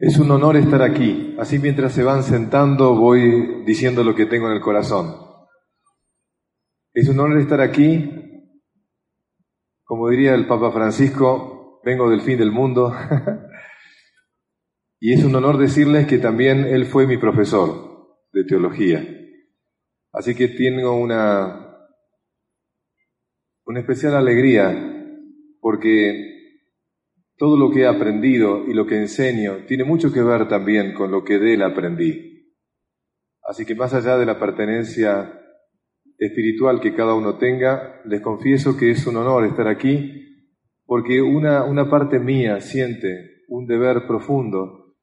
Es un honor estar aquí. Así mientras se van sentando voy diciendo lo que tengo en el corazón. Es un honor estar aquí. Como diría el Papa Francisco, vengo del fin del mundo. y es un honor decirles que también él fue mi profesor de teología. Así que tengo una, una especial alegría porque todo lo que he aprendido y lo que enseño tiene mucho que ver también con lo que de él aprendí. Así que más allá de la pertenencia espiritual que cada uno tenga, les confieso que es un honor estar aquí porque una, una parte mía siente un deber profundo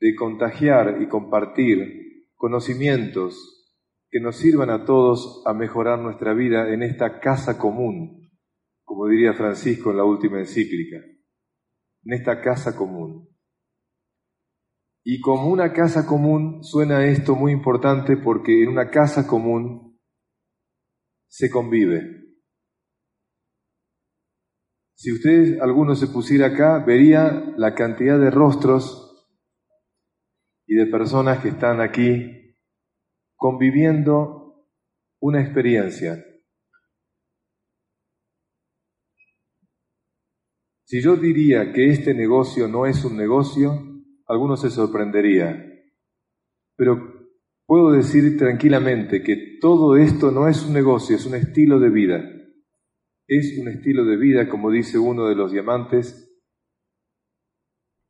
de contagiar y compartir conocimientos que nos sirvan a todos a mejorar nuestra vida en esta casa común, como diría Francisco en la última encíclica en esta casa común. Y como una casa común suena esto muy importante porque en una casa común se convive. Si usted, alguno se pusiera acá, vería la cantidad de rostros y de personas que están aquí conviviendo una experiencia. Si yo diría que este negocio no es un negocio, alguno se sorprendería. Pero puedo decir tranquilamente que todo esto no es un negocio, es un estilo de vida. Es un estilo de vida, como dice uno de los diamantes,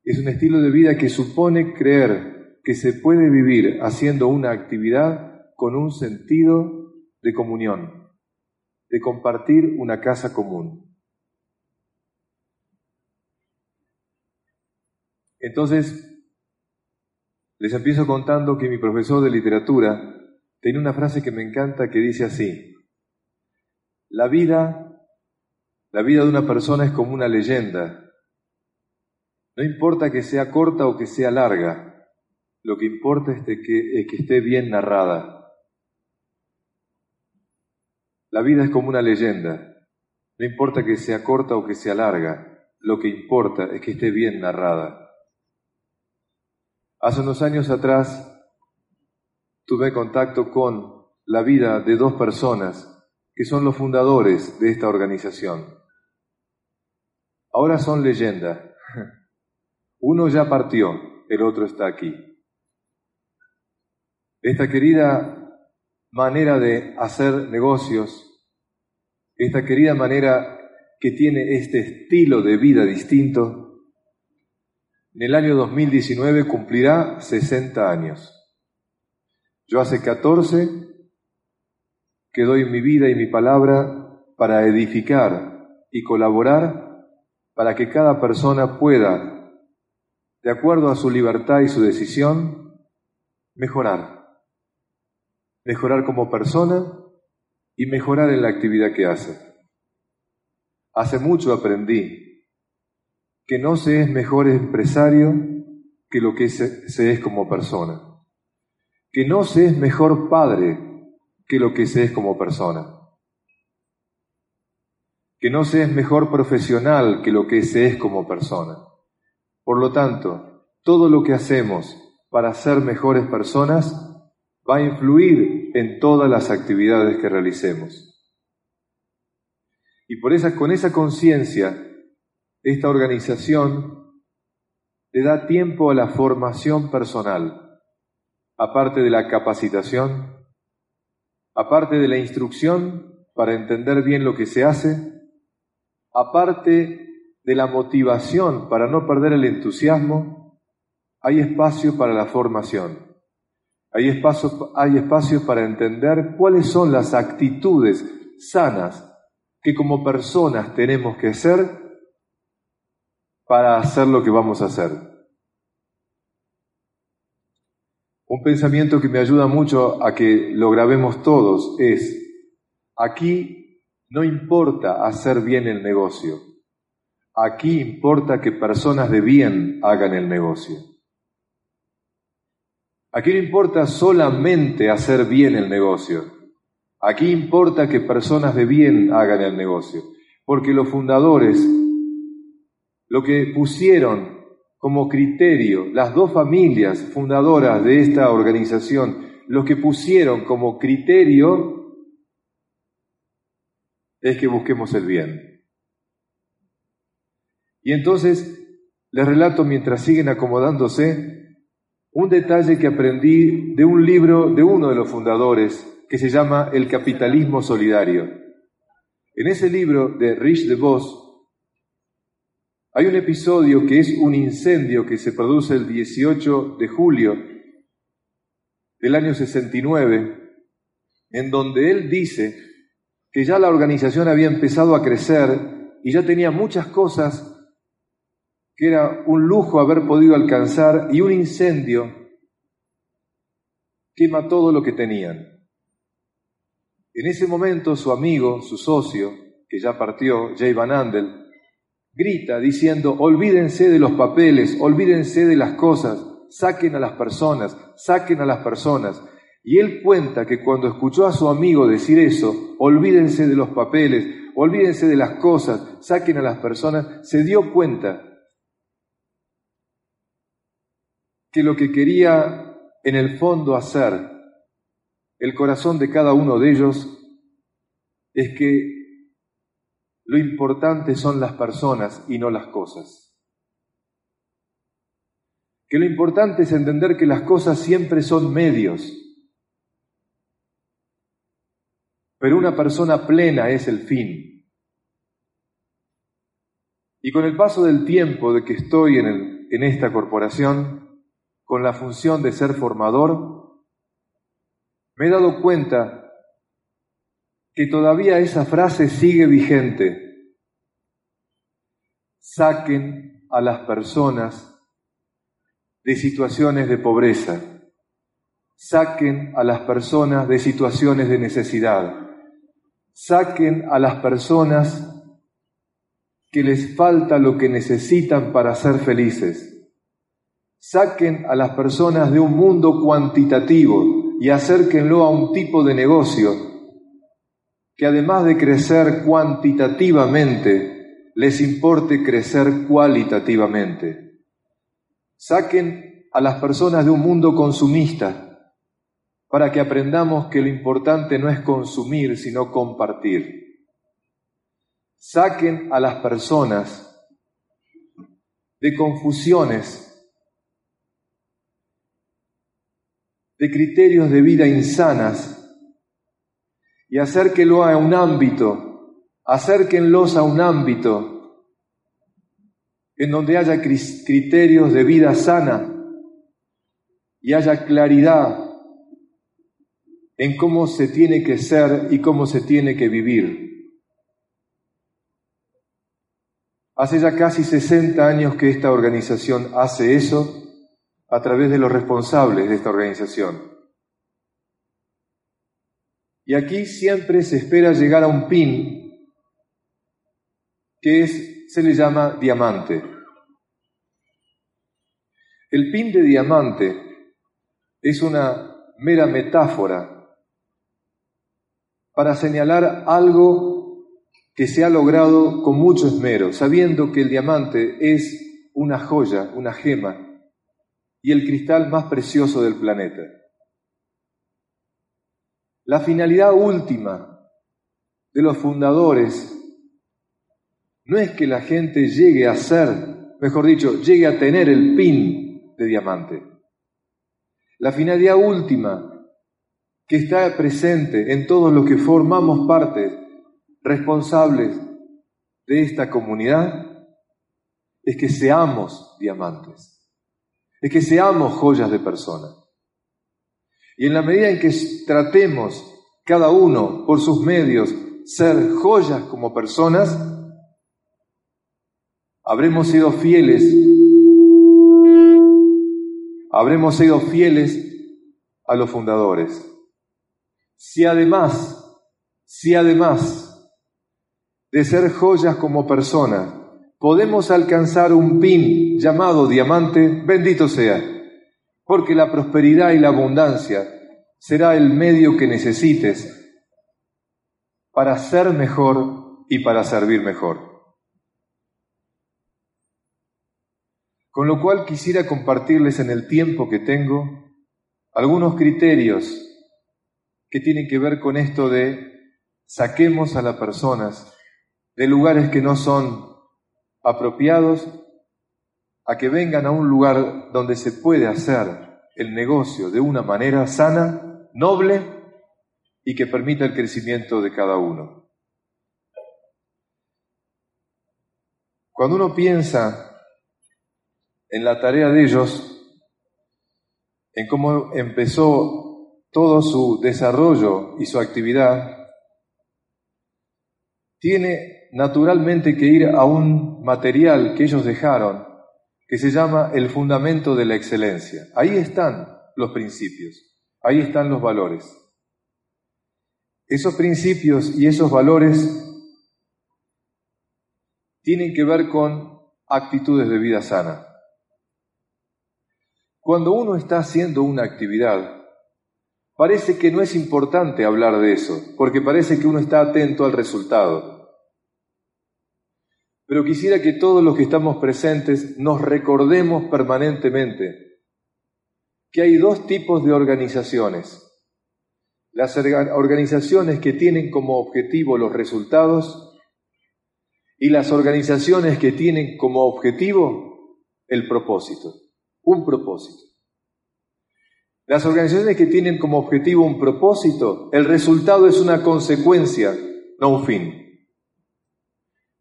es un estilo de vida que supone creer que se puede vivir haciendo una actividad con un sentido de comunión, de compartir una casa común. Entonces, les empiezo contando que mi profesor de literatura tiene una frase que me encanta que dice así, la vida, la vida de una persona es como una leyenda. No importa que sea corta o que sea larga, lo que importa es que, es que esté bien narrada. La vida es como una leyenda. No importa que sea corta o que sea larga, lo que importa es que esté bien narrada. Hace unos años atrás tuve contacto con la vida de dos personas que son los fundadores de esta organización. Ahora son leyenda. Uno ya partió, el otro está aquí. Esta querida manera de hacer negocios, esta querida manera que tiene este estilo de vida distinto, en el año 2019 cumplirá 60 años. Yo hace 14 que doy mi vida y mi palabra para edificar y colaborar para que cada persona pueda, de acuerdo a su libertad y su decisión, mejorar. Mejorar como persona y mejorar en la actividad que hace. Hace mucho aprendí que no se es mejor empresario que lo que se, es como persona, que no se es mejor padre que lo que se es como persona, que no se es mejor profesional que lo que se es como persona. Por lo tanto, todo lo que hacemos para ser mejores personas va a influir en todas las actividades que realicemos. Y con esa conciencia esta organización le da tiempo a la formación personal, aparte de la capacitación, aparte de la instrucción para entender bien lo que se hace, aparte de la motivación para no perder el entusiasmo, hay espacio para la formación. Hay espacio, hay espacio para entender cuáles son las actitudes sanas que como personas tenemos que hacer para hacer lo que vamos a hacer. Un pensamiento que me ayuda mucho a que lo grabemos todos es, aquí no importa hacer bien el negocio, aquí importa que personas de bien hagan el negocio. Aquí no importa solamente hacer bien el negocio, aquí importa que personas de bien hagan el negocio, porque los fundadores lo que pusieron como criterio, las dos familias fundadoras de esta organización, lo que pusieron como criterio es que busquemos el bien. Y entonces les relato mientras siguen acomodándose un detalle que aprendí de un libro de uno de los fundadores que se llama El capitalismo solidario. En ese libro de Rich DeVos hay un episodio que es un incendio que se produce el 18 de julio del año 69, en donde él dice que ya la organización había empezado a crecer y ya tenía muchas cosas que era un lujo haber podido alcanzar y un incendio quema todo lo que tenían. En ese momento su amigo, su socio, que ya partió, Jay Van Andel, grita diciendo, olvídense de los papeles, olvídense de las cosas, saquen a las personas, saquen a las personas. Y él cuenta que cuando escuchó a su amigo decir eso, olvídense de los papeles, olvídense de las cosas, saquen a las personas, se dio cuenta que lo que quería en el fondo hacer el corazón de cada uno de ellos es que lo importante son las personas y no las cosas. Que lo importante es entender que las cosas siempre son medios, pero una persona plena es el fin. Y con el paso del tiempo de que estoy en, en esta corporación, con la función de ser formador, me he dado cuenta que todavía esa frase sigue vigente. Saquen a las personas de situaciones de pobreza. Saquen a las personas de situaciones de necesidad. Saquen a las personas que les falta lo que necesitan para ser felices. Saquen a las personas de un mundo cuantitativo y acérquenlo a un tipo de negocio que además de crecer cuantitativamente, les importe crecer cualitativamente. Saquen a las personas de un mundo consumista para que aprendamos que lo importante no es consumir, sino compartir. Saquen a las personas de confusiones, de criterios de vida insanas y acérquenlo a un ámbito, acérquenlos a un ámbito en donde haya criterios de vida sana y haya claridad en cómo se tiene que ser y cómo se tiene que vivir. Hace ya casi 60 años que esta organización hace eso a través de los responsables de esta organización. Y aquí siempre se espera llegar a un pin que es, se le llama diamante. El pin de diamante es una mera metáfora para señalar algo que se ha logrado con mucho esmero, sabiendo que el diamante es una joya, una gema, y el cristal más precioso del planeta. La finalidad última de los fundadores no es que la gente llegue a ser, mejor dicho, llegue a tener el pin de diamante. La finalidad última que está presente en todos los que formamos parte responsables de esta comunidad es que seamos diamantes, es que seamos joyas de personas. Y en la medida en que tratemos cada uno por sus medios ser joyas como personas, habremos sido fieles, habremos sido fieles a los fundadores. Si además, si además de ser joyas como personas, podemos alcanzar un pin llamado diamante, bendito sea porque la prosperidad y la abundancia será el medio que necesites para ser mejor y para servir mejor. Con lo cual quisiera compartirles en el tiempo que tengo algunos criterios que tienen que ver con esto de saquemos a las personas de lugares que no son apropiados a que vengan a un lugar donde se puede hacer el negocio de una manera sana, noble y que permita el crecimiento de cada uno. Cuando uno piensa en la tarea de ellos, en cómo empezó todo su desarrollo y su actividad, tiene naturalmente que ir a un material que ellos dejaron, que se llama el fundamento de la excelencia. Ahí están los principios, ahí están los valores. Esos principios y esos valores tienen que ver con actitudes de vida sana. Cuando uno está haciendo una actividad, parece que no es importante hablar de eso, porque parece que uno está atento al resultado. Pero quisiera que todos los que estamos presentes nos recordemos permanentemente que hay dos tipos de organizaciones. Las organizaciones que tienen como objetivo los resultados y las organizaciones que tienen como objetivo el propósito un propósito. Las organizaciones que tienen como objetivo un propósito, el resultado es una consecuencia, no un fin.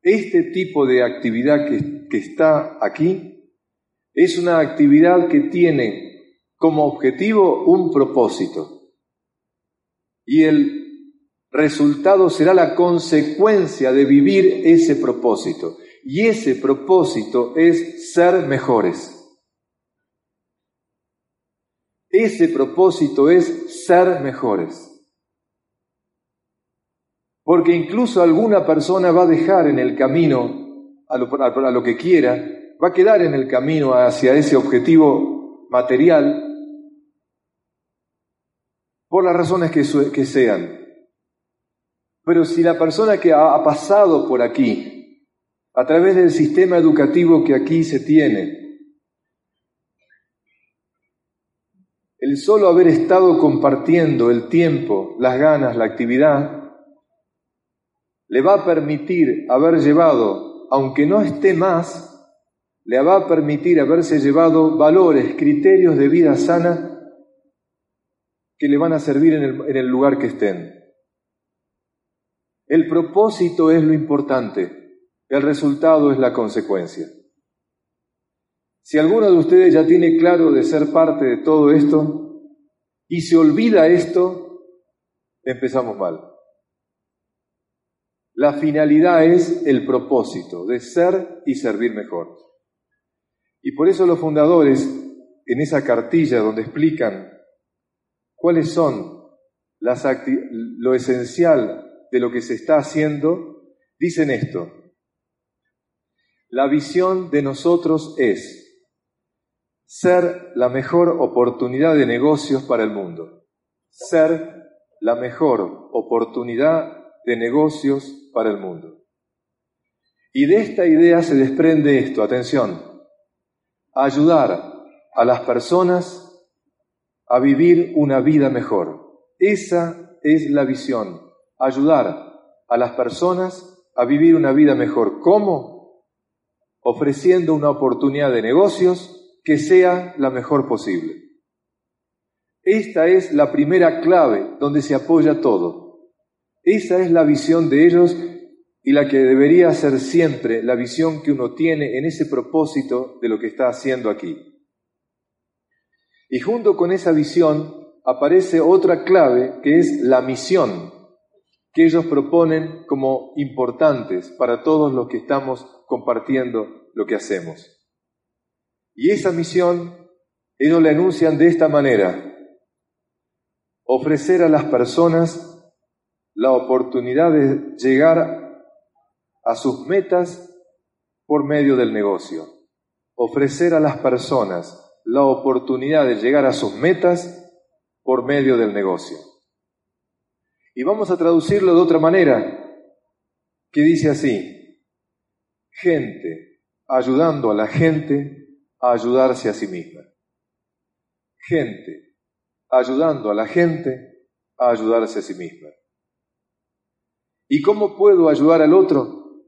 Este tipo de actividad que, está aquí es una actividad que tiene como objetivo un propósito. Y el resultado será la consecuencia de vivir ese propósito. Y ese propósito es ser mejores. Ese propósito es ser mejores. Porque incluso alguna persona va a dejar en el camino a lo, que quiera, va a quedar en el camino hacia ese objetivo material por las razones que, sean. Pero si la persona que ha pasado por aquí, a través del sistema educativo que aquí se tiene, el solo haber estado compartiendo el tiempo, las ganas, la actividad, le va a permitir haber llevado, aunque no esté más, le va a permitir haberse llevado valores, criterios de vida sana que le van a servir en el, en el lugar que estén. El propósito es lo importante, el resultado es la consecuencia. Si alguno de ustedes ya tiene claro de ser parte de todo esto y se olvida esto, empezamos mal. La finalidad es el propósito de ser y servir mejor. Y por eso los fundadores, en esa cartilla donde explican cuáles son las lo esencial de lo que se está haciendo, dicen esto. La visión de nosotros es ser la mejor oportunidad de negocios para el mundo. Ser la mejor oportunidad de negocios para el mundo. Y de esta idea se desprende esto, atención, ayudar a las personas a vivir una vida mejor. Esa es la visión, ayudar a las personas a vivir una vida mejor. ¿Cómo? Ofreciendo una oportunidad de negocios que sea la mejor posible. Esta es la primera clave donde se apoya todo. Esa es la visión de ellos y la que debería ser siempre la visión que uno tiene en ese propósito de lo que está haciendo aquí. Y junto con esa visión aparece otra clave que es la misión que ellos proponen como importantes para todos los que estamos compartiendo lo que hacemos. Y esa misión ellos la enuncian de esta manera, ofrecer a las personas la oportunidad de llegar a sus metas por medio del negocio. Ofrecer a las personas la oportunidad de llegar a sus metas por medio del negocio. Y vamos a traducirlo de otra manera, que dice así, gente ayudando a la gente a ayudarse a sí misma. Gente ayudando a la gente a ayudarse a sí misma. ¿Y cómo puedo ayudar al otro?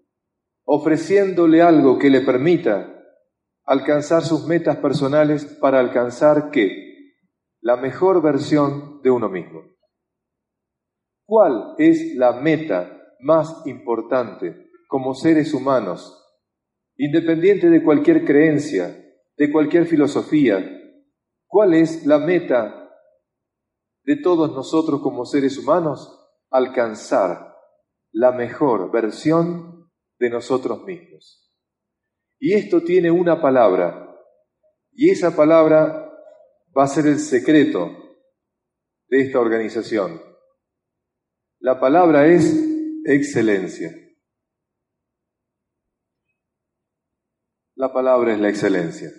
Ofreciéndole algo que le permita alcanzar sus metas personales para alcanzar qué? La mejor versión de uno mismo. ¿Cuál es la meta más importante como seres humanos, independiente de cualquier creencia, de cualquier filosofía? ¿Cuál es la meta de todos nosotros como seres humanos? Alcanzar la mejor versión de nosotros mismos. Y esto tiene una palabra, y esa palabra va a ser el secreto de esta organización. La palabra es excelencia. La palabra es la excelencia.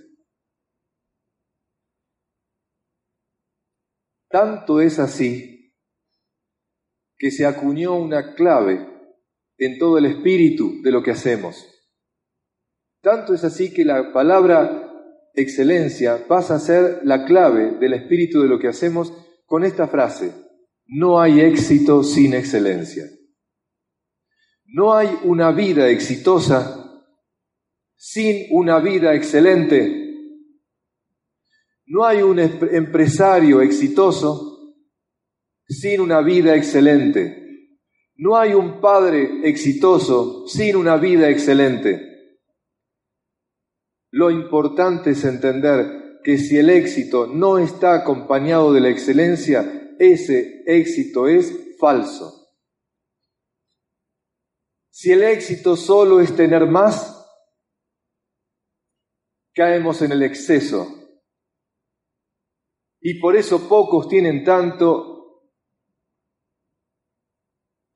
Tanto es así que se acuñó una clave en todo el espíritu de lo que hacemos. Tanto es así que la palabra excelencia pasa a ser la clave del espíritu de lo que hacemos con esta frase, no hay éxito sin excelencia. No hay una vida exitosa sin una vida excelente. No hay un empresario exitoso sin una vida excelente. No hay un padre exitoso sin una vida excelente. Lo importante es entender que si el éxito no está acompañado de la excelencia, ese éxito es falso. Si el éxito solo es tener más, caemos en el exceso. Y por eso pocos tienen tanto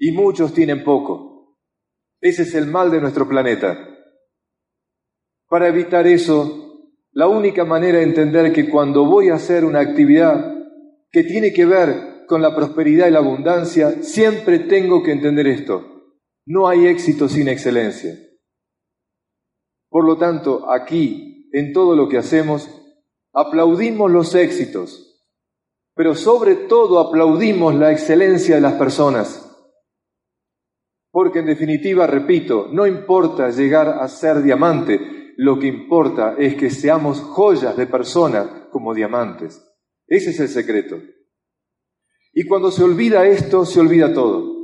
y muchos tienen poco. Ese es el mal de nuestro planeta. Para evitar eso, la única manera de entender que cuando voy a hacer una actividad que tiene que ver con la prosperidad y la abundancia, siempre tengo que entender esto. No hay éxito sin excelencia. Por lo tanto, aquí, en todo lo que hacemos, aplaudimos los éxitos, pero sobre todo aplaudimos la excelencia de las personas. Porque en definitiva, repito, no importa llegar a ser diamante, lo que importa es que seamos joyas de persona como diamantes. Ese es el secreto. Y cuando se olvida esto, se olvida todo.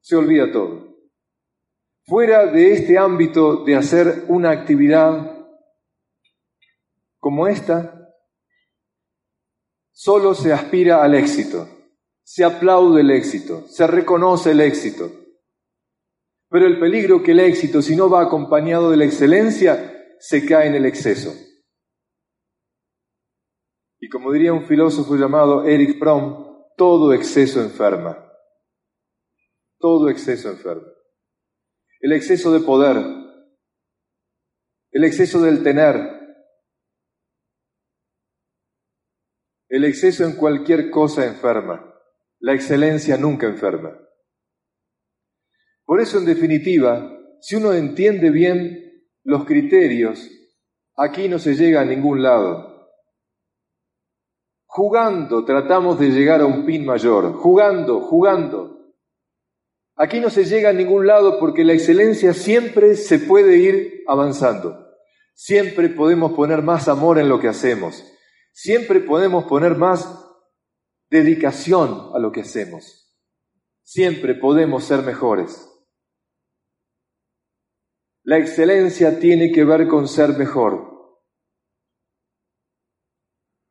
Se olvida todo. Fuera de este ámbito de hacer una actividad como esta, solo se aspira al éxito, se aplaude el éxito, se reconoce el éxito. Pero el peligro que el éxito, si no va acompañado de la excelencia, se cae en el exceso. Y como diría un filósofo llamado Eric Fromm, todo exceso enferma. Todo exceso enferma. El exceso de poder, el exceso del tener, el exceso en cualquier cosa enferma. La excelencia nunca enferma. Por eso, en definitiva, si uno entiende bien los criterios, aquí no se llega a ningún lado. Jugando tratamos de llegar a un pin mayor, jugando, jugando. Aquí no se llega a ningún lado porque la excelencia siempre se puede ir avanzando. Siempre podemos poner más amor en lo que hacemos. Siempre podemos poner más dedicación a lo que hacemos. Siempre podemos ser mejores. La excelencia tiene que ver con ser mejor.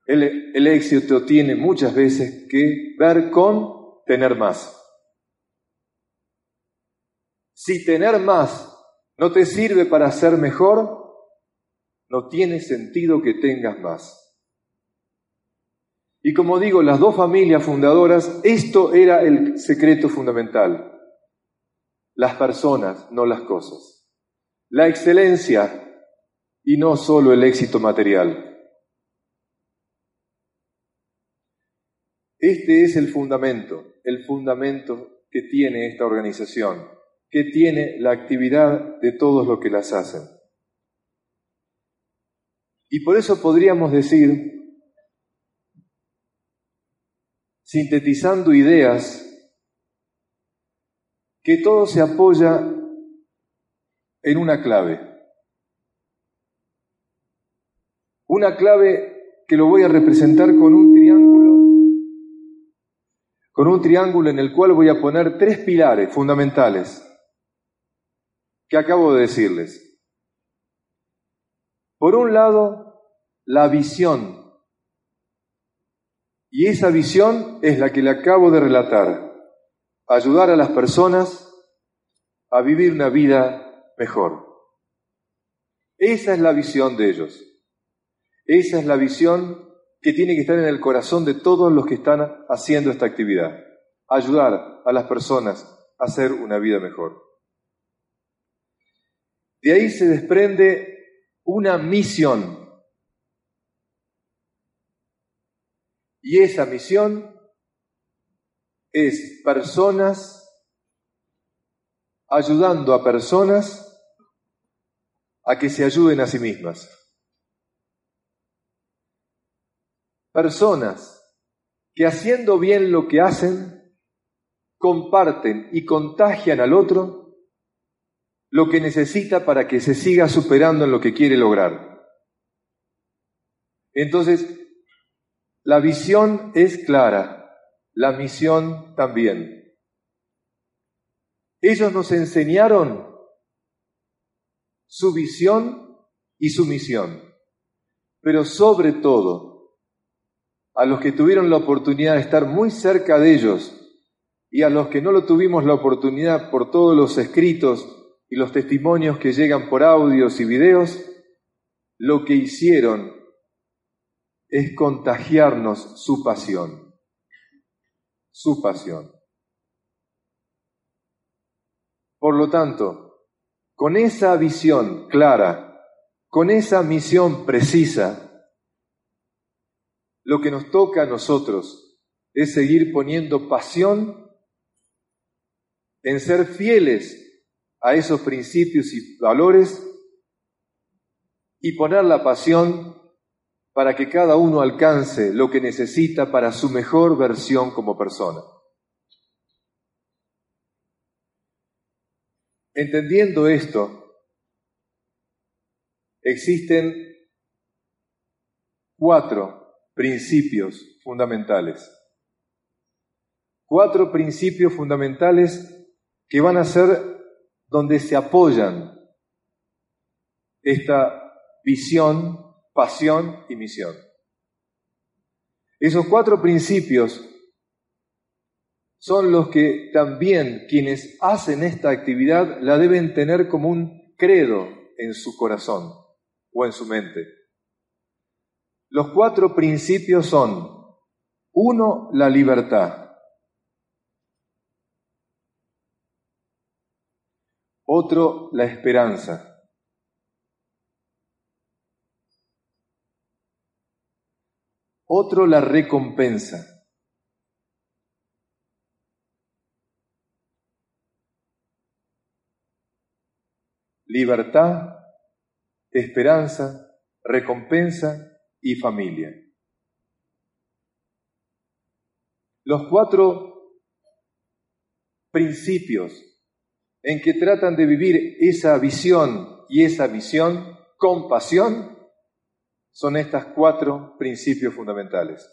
El, éxito tiene muchas veces que ver con tener más. Si tener más no te sirve para ser mejor, no tiene sentido que tengas más. Y como digo, las dos familias fundadoras, esto era el secreto fundamental. Las personas, no las cosas la excelencia y no solo el éxito material. Este es el fundamento, el fundamento que tiene esta organización, que tiene la actividad de todos los que las hacen. Y por eso podríamos decir, sintetizando ideas, que todo se apoya en una clave. Una clave que lo voy a representar con un triángulo, con un triángulo en el cual voy a poner tres pilares fundamentales que acabo de decirles. Por un lado, la visión. Y esa visión es la que le acabo de relatar. Ayudar a las personas a vivir una vida mejor. Esa es la visión de ellos. Esa es la visión que tiene que estar en el corazón de todos los que están haciendo esta actividad. Ayudar a las personas a hacer una vida mejor. De ahí se desprende una misión. Y esa misión es personas ayudando a personas a que se ayuden a sí mismas. personas que haciendo bien lo que hacen, comparten y contagian al otro lo que necesita para que se siga superando en lo que quiere lograr. Entonces, la visión es clara, la misión también. Ellos nos enseñaron su visión y su misión, pero sobre todo a los que tuvieron la oportunidad de estar muy cerca de ellos y a los que no lo tuvimos la oportunidad por todos los escritos y los testimonios que llegan por audios y videos, lo que hicieron es contagiarnos su pasión, su pasión. Por lo tanto, con esa visión clara, con esa misión precisa, lo que nos toca a nosotros es seguir poniendo pasión en ser fieles a esos principios y valores y poner la pasión para que cada uno alcance lo que necesita para su mejor versión como persona. Entendiendo esto, existen cuatro principios fundamentales. Cuatro principios fundamentales que van a ser donde se apoyan esta visión, pasión y misión. Esos cuatro principios son los que también quienes hacen esta actividad la deben tener como un credo en su corazón o en su mente. Los cuatro principios son, uno, la libertad. Otro, la esperanza. Otro, la recompensa. Libertad, esperanza, recompensa y familia. Los cuatro principios en que tratan de vivir esa visión y esa visión con pasión son estas cuatro principios fundamentales.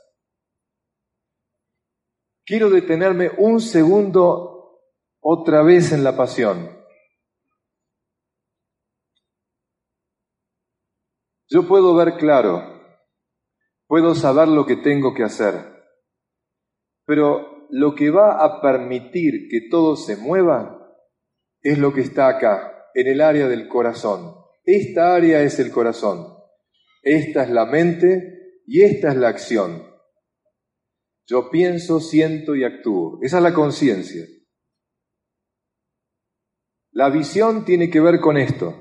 Quiero detenerme un segundo otra vez en la pasión. Yo puedo ver claro puedo saber lo que tengo que hacer. Pero lo que va a permitir que todo se mueva es lo que está acá, en el área del corazón. Esta área es el corazón. Esta es la mente y esta es la acción. Yo pienso, siento y actúo. Esa es la conciencia. La visión tiene que ver con esto.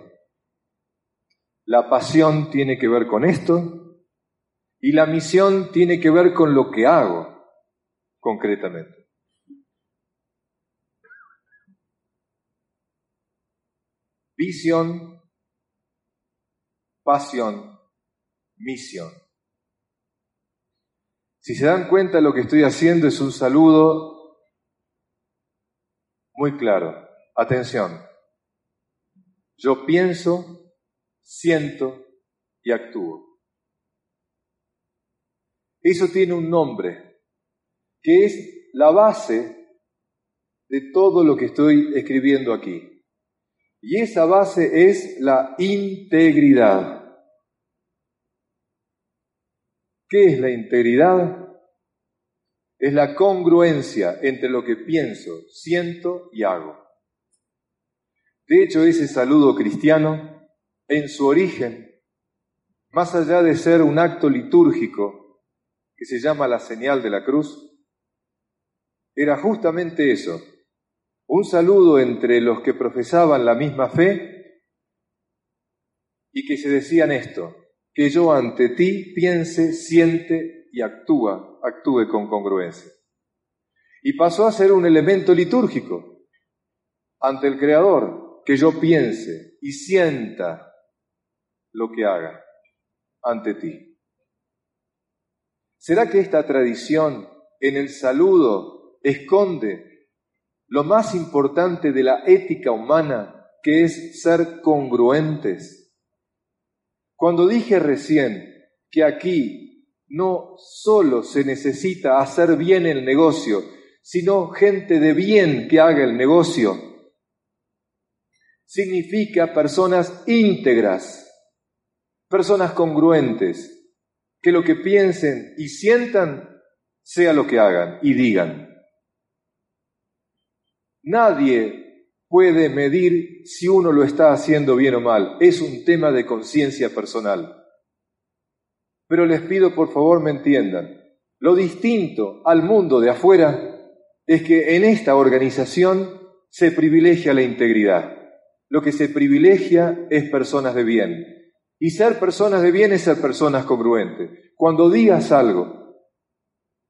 La pasión tiene que ver con esto y la misión tiene que ver con lo que hago concretamente. Visión, pasión, misión. Si se dan cuenta, lo que estoy haciendo es un saludo muy claro. Atención. Yo pienso, siento y actúo. Eso tiene un nombre, que es la base de todo lo que estoy escribiendo aquí. Y esa base es la integridad. ¿Qué es la integridad? Es la congruencia entre lo que pienso, siento y hago. De hecho, ese saludo cristiano, en su origen, más allá de ser un acto litúrgico que se llama la señal de la cruz, era justamente eso, un saludo entre los que profesaban la misma fe y que se decían esto, que yo ante ti piense, siente y actúa, actúe con congruencia. Y pasó a ser un elemento litúrgico ante el Creador, que yo piense y sienta lo que haga ante ti. ¿Será que esta tradición en el saludo esconde lo más importante de la ética humana, que es ser congruentes? Cuando dije recién que aquí no solo se necesita hacer bien el negocio, sino gente de bien que haga el negocio, significa personas íntegras, personas congruentes, que lo que piensen y sientan sea lo que hagan y digan. Nadie puede medir si uno lo está haciendo bien o mal. Es un tema de conciencia personal. Pero les pido por favor me entiendan. Lo distinto al mundo de afuera es que en esta organización se privilegia la integridad. Lo que se privilegia es personas de bien. Y ser personas de bien es ser personas congruentes. Cuando digas algo,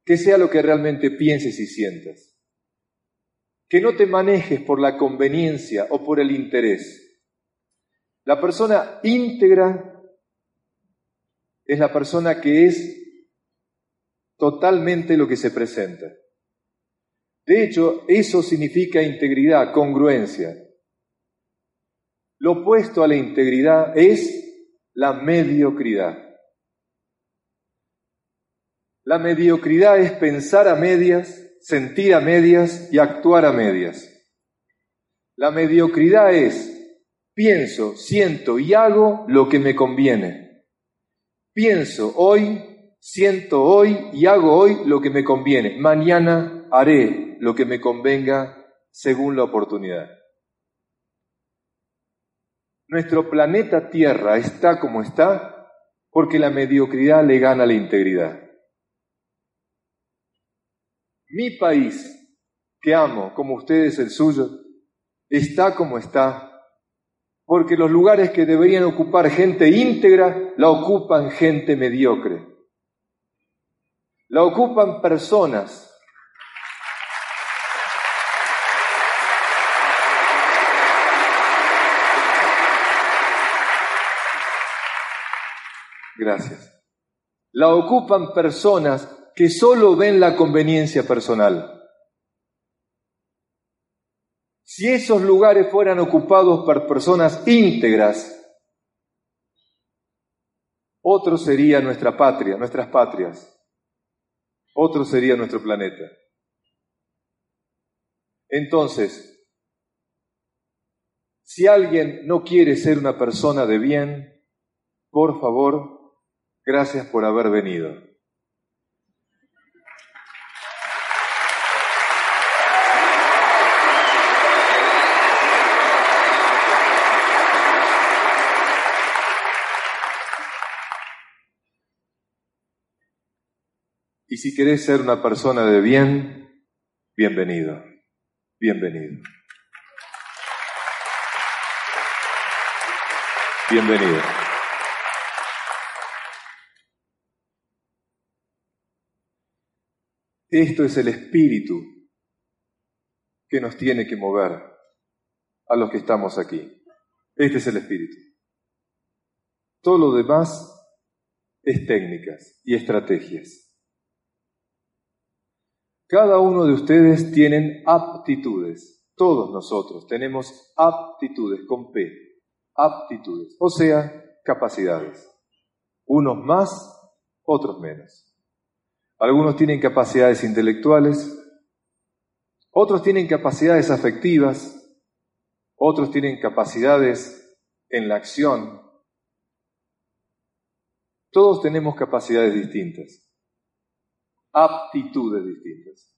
que sea lo que realmente pienses y sientas que no te manejes por la conveniencia o por el interés. La persona íntegra es la persona que es totalmente lo que se presenta. De hecho, eso significa integridad, congruencia. Lo opuesto a la integridad es la mediocridad. La mediocridad es pensar a medias, sentir a medias y actuar a medias. La mediocridad es pienso, siento y hago lo que me conviene. Pienso hoy, siento hoy y hago hoy lo que me conviene. Mañana haré lo que me convenga según la oportunidad. Nuestro planeta Tierra está como está porque la mediocridad le gana la integridad. Mi país, que amo como ustedes el suyo, está como está, porque los lugares que deberían ocupar gente íntegra la ocupan gente mediocre. La ocupan personas Gracias. La ocupan personas que solo ven la conveniencia personal. Si esos lugares fueran ocupados por personas íntegras, otro sería nuestra patria, nuestras patrias. Otro sería nuestro planeta. Entonces, si alguien no quiere ser una persona de bien, por favor, gracias por haber venido. Y si querés ser una persona de bien, bienvenido, bienvenido. Bienvenido. Esto es el espíritu que nos tiene que mover a los que estamos aquí. Este es el espíritu. Todo lo demás es técnicas y estrategias. Cada uno de ustedes tienen aptitudes. Todos nosotros tenemos aptitudes con P. Aptitudes. O sea, capacidades. Unos más, otros menos. Algunos tienen capacidades intelectuales, otros tienen capacidades afectivas, otros tienen capacidades en la acción. Todos tenemos capacidades distintas, aptitudes distintas.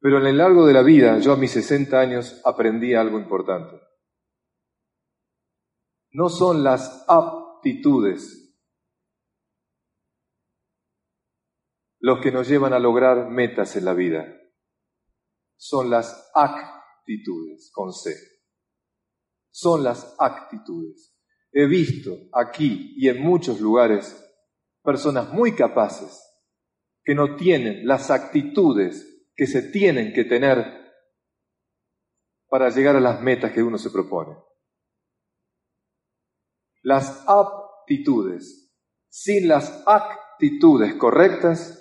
Pero en el largo de la vida, yo a mis 60 años aprendí algo importante. No son las aptitudes los que nos llevan a lograr metas en la vida. Son las actitudes, con C. Son las actitudes. He visto aquí y en muchos lugares personas muy capaces que no tienen las actitudes que se tienen que tener para llegar a las metas que uno se propone. Las aptitudes sin las actitudes correctas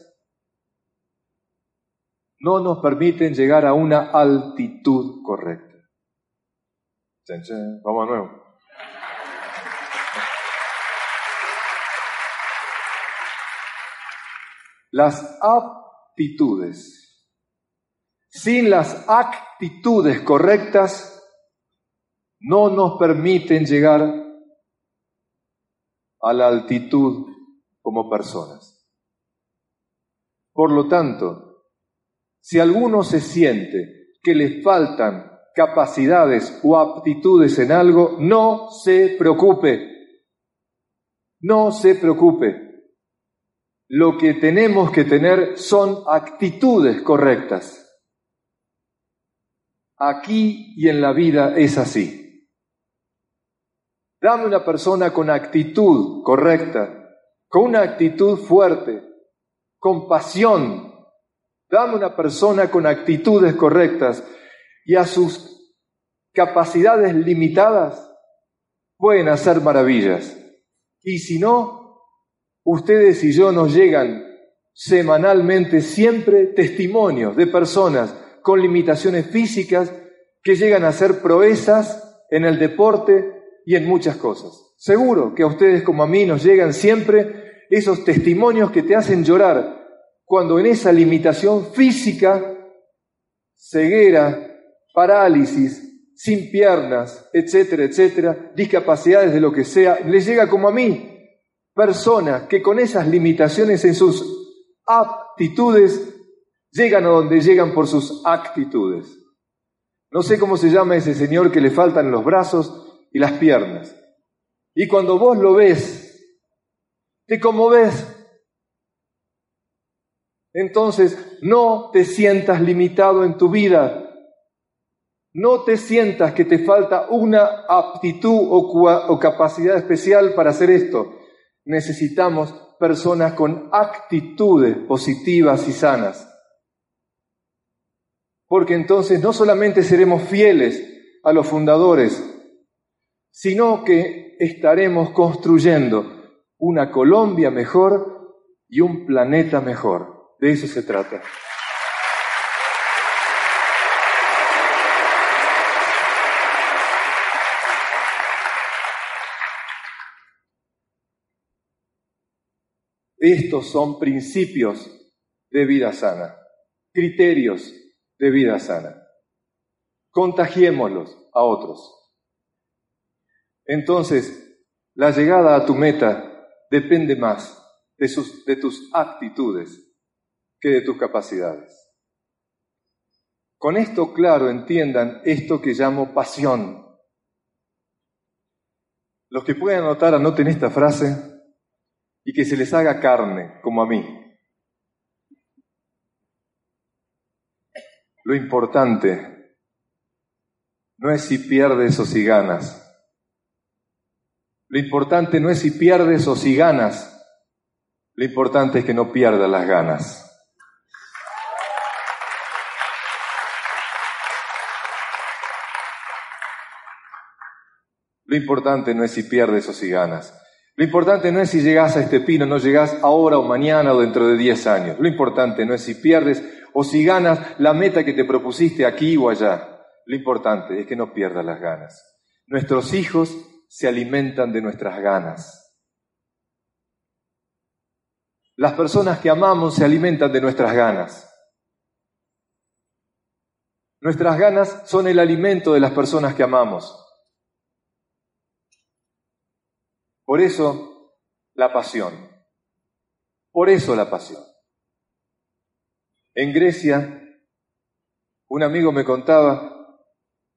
no nos permiten llegar a una altitud correcta. Vamos a nuevo. Las aptitudes. Sin las actitudes correctas, no nos permiten llegar a la altitud como personas. Por lo tanto, si alguno se siente que le faltan capacidades o aptitudes en algo, no se preocupe. No se preocupe. Lo que tenemos que tener son actitudes correctas. Aquí y en la vida es así. Dame una persona con actitud correcta, con una actitud fuerte, con pasión, Dame una persona con actitudes correctas y a sus capacidades limitadas pueden hacer maravillas. Y si no, ustedes y yo nos llegan semanalmente siempre testimonios de personas con limitaciones físicas que llegan a hacer proezas en el deporte y en muchas cosas. Seguro que a ustedes como a mí nos llegan siempre esos testimonios que te hacen llorar cuando en esa limitación física, ceguera, parálisis, sin piernas, etcétera, etcétera, discapacidades de lo que sea, les llega como a mí, personas que con esas limitaciones en sus aptitudes llegan a donde llegan por sus actitudes. No sé cómo se llama ese señor que le faltan los brazos y las piernas. Y cuando vos lo ves, te conmoves entonces, no te sientas limitado en tu vida. No te sientas que te falta una aptitud o, capacidad especial para hacer esto. Necesitamos personas con actitudes positivas y sanas. Porque entonces no solamente seremos fieles a los fundadores, sino que estaremos construyendo una Colombia mejor y un planeta mejor. De eso se trata. Estos son principios de vida sana, criterios de vida sana. Contagiémoslos a otros. Entonces, la llegada a tu meta depende más de, tus actitudes que de tus capacidades. Con esto claro entiendan esto que llamo pasión. Los que puedan anotar, anoten esta frase y que se les haga carne, como a mí. Lo importante no es si pierdes o si ganas. Lo importante no es si pierdes o si ganas. Lo importante es que no pierdas las ganas. Lo importante no es si pierdes o si ganas. Lo importante no es si llegas a este pino, no llegas ahora o mañana o dentro de 10 años. Lo importante no es si pierdes o si ganas la meta que te propusiste aquí o allá. Lo importante es que no pierdas las ganas. Nuestros hijos se alimentan de nuestras ganas. Las personas que amamos se alimentan de nuestras ganas. Nuestras ganas son el alimento de las personas que amamos. Por eso la pasión. Por eso la pasión. En Grecia, un amigo me contaba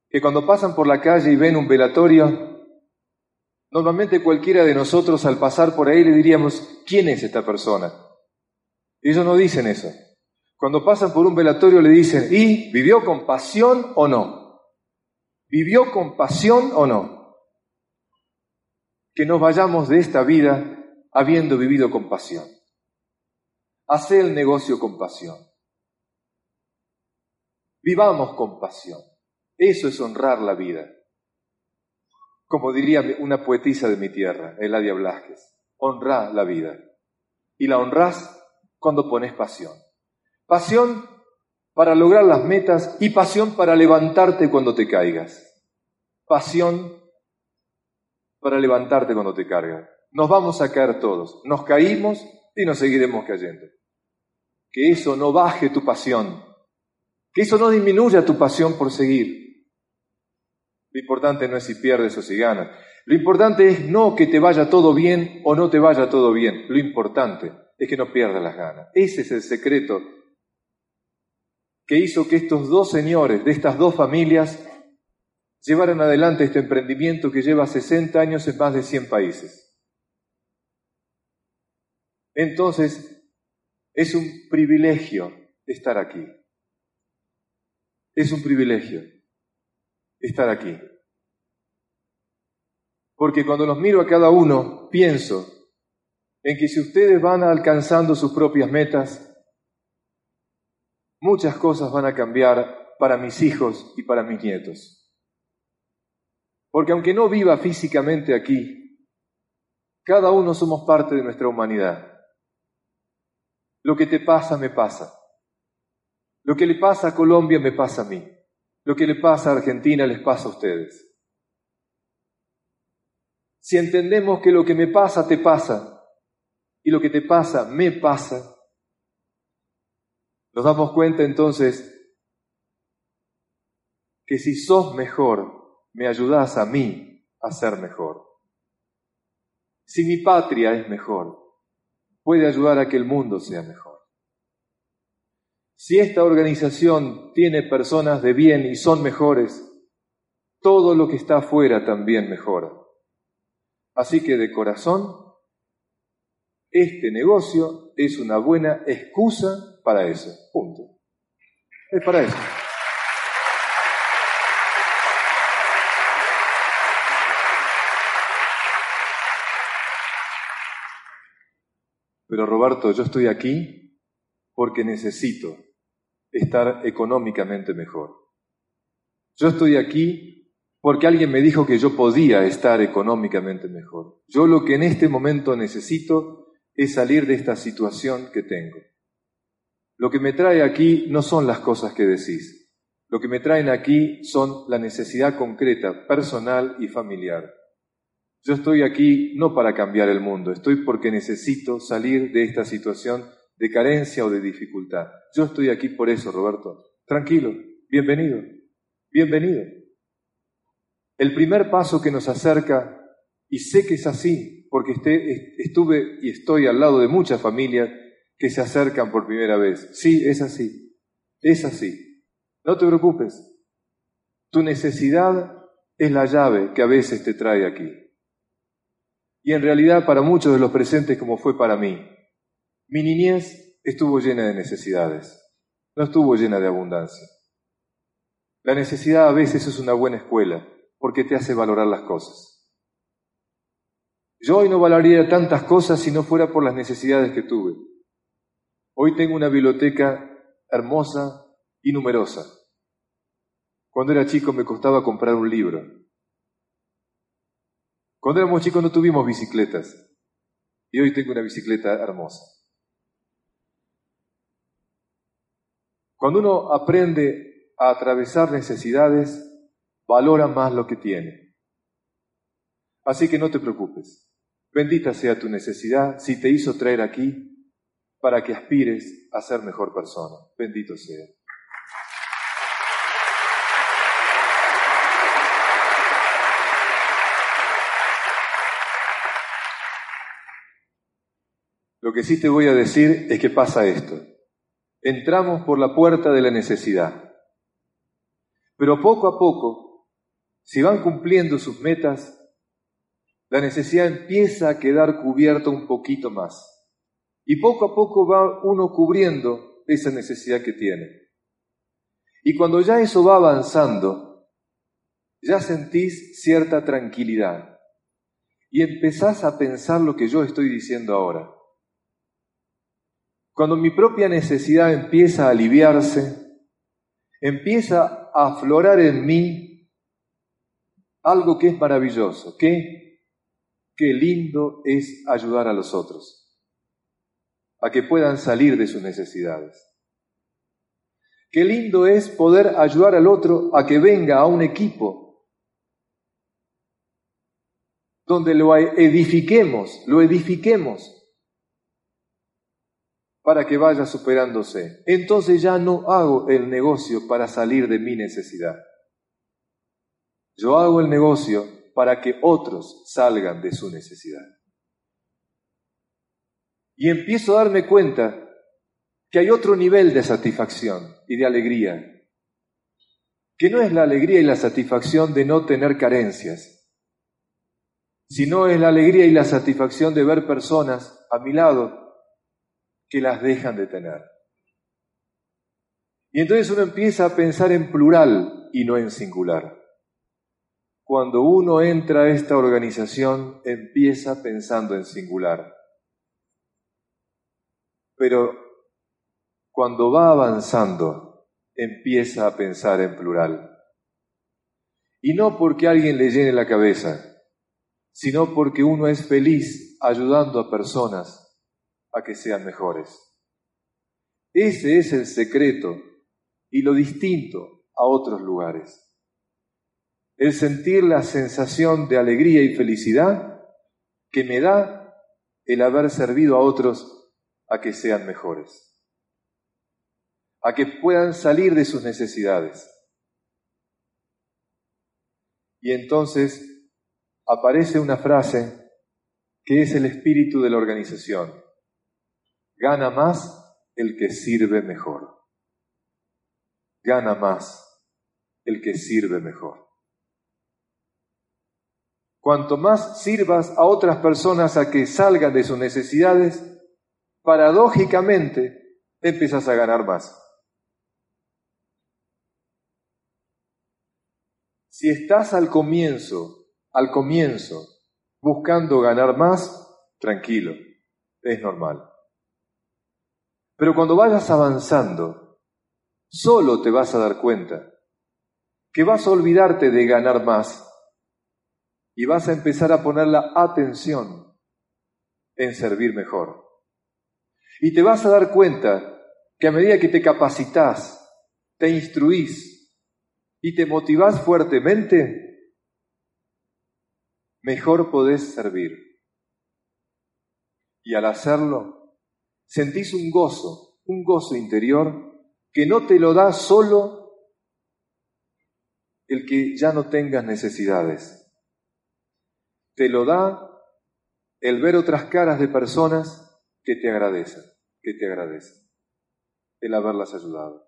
que cuando pasan por la calle y ven un velatorio, normalmente cualquiera de nosotros al pasar por ahí le diríamos, ¿quién es esta persona? Ellos no dicen eso. Cuando pasan por un velatorio le dicen, ¿y vivió con pasión o no? ¿Vivió con pasión o no? Que nos vayamos de esta vida habiendo vivido con pasión. Hacer el negocio con pasión. Vivamos con pasión. Eso es honrar la vida. Como diría una poetisa de mi tierra, Eladia Blasquez, honra la vida. Y la honrás cuando pones pasión. Pasión para lograr las metas y pasión para levantarte cuando te caigas. Pasión para levantarte cuando te cargas. Nos vamos a caer todos. Nos caímos y nos seguiremos cayendo. Que eso no baje tu pasión. Que eso no disminuya tu pasión por seguir. Lo importante no es si pierdes o si ganas. Lo importante es no que te vaya todo bien o no te vaya todo bien. Lo importante es que no pierdas las ganas. Ese es el secreto que hizo que estos dos señores de estas dos familias llevaran adelante este emprendimiento que lleva 60 años en más de 100 países. Entonces, es un privilegio estar aquí. Es un privilegio estar aquí. Porque cuando los miro a cada uno, pienso en que si ustedes van alcanzando sus propias metas, muchas cosas van a cambiar para mis hijos y para mis nietos. Porque aunque no viva físicamente aquí, cada uno somos parte de nuestra humanidad. Lo que te pasa, me pasa. Lo que le pasa a Colombia, me pasa a mí. Lo que le pasa a Argentina les pasa a ustedes. Si entendemos que lo que me pasa te pasa y lo que te pasa me pasa, nos damos cuenta entonces que si sos mejor, me ayudás a mí a ser mejor. Si mi patria es mejor, puede ayudar a que el mundo sea mejor. Si esta organización tiene personas de bien y son mejores, todo lo que está afuera también mejora. Así que de corazón, este negocio es una buena excusa para eso. Punto. Es para eso. Pero Roberto, yo estoy aquí porque necesito estar económicamente mejor. Yo estoy aquí porque alguien me dijo que yo podía estar económicamente mejor. Yo lo que en este momento necesito es salir de esta situación que tengo. Lo que me trae aquí no son las cosas que decís. Lo que me traen aquí son la necesidad concreta, personal y familiar. Yo estoy aquí no para cambiar el mundo, estoy porque necesito salir de esta situación de carencia o de dificultad. Yo estoy aquí por eso, Roberto. Tranquilo, bienvenido, bienvenido. El primer paso que nos acerca, y sé que es así, porque estuve y estoy al lado de muchas familias que se acercan por primera vez. Sí, es así, es así. No te preocupes. Tu necesidad es la llave que a veces te trae aquí. Y en realidad para muchos de los presentes como fue para mí, mi niñez estuvo llena de necesidades, no estuvo llena de abundancia. La necesidad a veces es una buena escuela porque te hace valorar las cosas. Yo hoy no valoraría tantas cosas si no fuera por las necesidades que tuve. Hoy tengo una biblioteca hermosa y numerosa. Cuando era chico me costaba comprar un libro. Cuando éramos chicos no tuvimos bicicletas y hoy tengo una bicicleta hermosa. Cuando uno aprende a atravesar necesidades, valora más lo que tiene. Así que no te preocupes. Bendita sea tu necesidad si te hizo traer aquí para que aspires a ser mejor persona. Bendito sea. Lo que sí te voy a decir es que pasa esto. Entramos por la puerta de la necesidad. Pero poco a poco, si van cumpliendo sus metas, la necesidad empieza a quedar cubierta un poquito más. Y poco a poco va uno cubriendo esa necesidad que tiene. Y cuando ya eso va avanzando, ya sentís cierta tranquilidad. Y empezás a pensar lo que yo estoy diciendo ahora. Cuando mi propia necesidad empieza a aliviarse, empieza a aflorar en mí algo que es maravilloso, que qué lindo es ayudar a los otros, a que puedan salir de sus necesidades. Qué lindo es poder ayudar al otro a que venga a un equipo donde lo edifiquemos, lo edifiquemos para que vaya superándose. Entonces ya no hago el negocio para salir de mi necesidad. Yo hago el negocio para que otros salgan de su necesidad. Y empiezo a darme cuenta que hay otro nivel de satisfacción y de alegría, que no es la alegría y la satisfacción de no tener carencias, sino es la alegría y la satisfacción de ver personas a mi lado que las dejan de tener. Y entonces uno empieza a pensar en plural y no en singular. Cuando uno entra a esta organización, empieza pensando en singular. Pero cuando va avanzando, empieza a pensar en plural. Y no porque alguien le llene la cabeza, sino porque uno es feliz ayudando a personas a que sean mejores. Ese es el secreto y lo distinto a otros lugares. El sentir la sensación de alegría y felicidad que me da el haber servido a otros a que sean mejores, a que puedan salir de sus necesidades. Y entonces aparece una frase que es el espíritu de la organización. Gana más el que sirve mejor. Gana más el que sirve mejor. Cuanto más sirvas a otras personas a que salgan de sus necesidades, paradójicamente empiezas a ganar más. Si estás al comienzo, al comienzo, buscando ganar más, tranquilo, es normal. Pero cuando vayas avanzando, solo te vas a dar cuenta que vas a olvidarte de ganar más y vas a empezar a poner la atención en servir mejor. Y te vas a dar cuenta que a medida que te capacitas, te instruís y te motivás fuertemente, mejor podés servir. Y al hacerlo, sentís un gozo, un gozo interior que no te lo da solo el que ya no tengas necesidades. Te lo da el ver otras caras de personas que te agradecen, que te agradecen, el haberlas ayudado.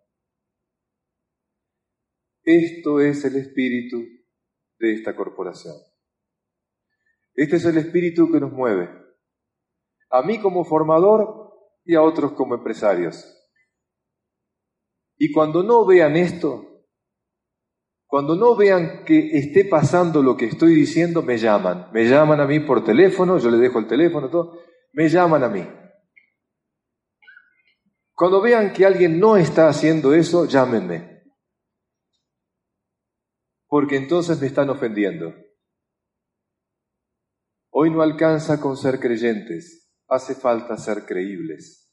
Esto es el espíritu de esta corporación. Este es el espíritu que nos mueve. A mí como formador y a otros como empresarios. Y cuando no vean esto, cuando no vean que esté pasando lo que estoy diciendo, me llaman. Me llaman a mí por teléfono, yo les dejo el teléfono, todo. Me llaman a mí. Cuando vean que alguien no está haciendo eso, llámenme. Porque entonces me están ofendiendo. Hoy no alcanza con ser creyentes, hace falta ser creíbles.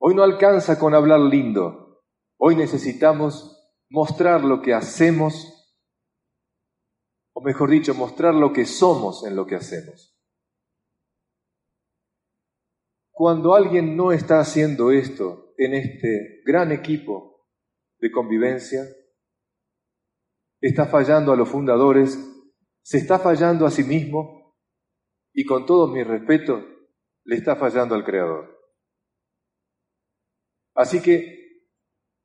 Hoy no alcanza con hablar lindo, hoy necesitamos mostrar lo que hacemos, o mejor dicho, mostrar lo que somos en lo que hacemos. Cuando alguien no está haciendo esto en este gran equipo de convivencia, está fallando a los fundadores, se está fallando a sí mismo y con todo mi respeto, le está fallando al Creador. Así que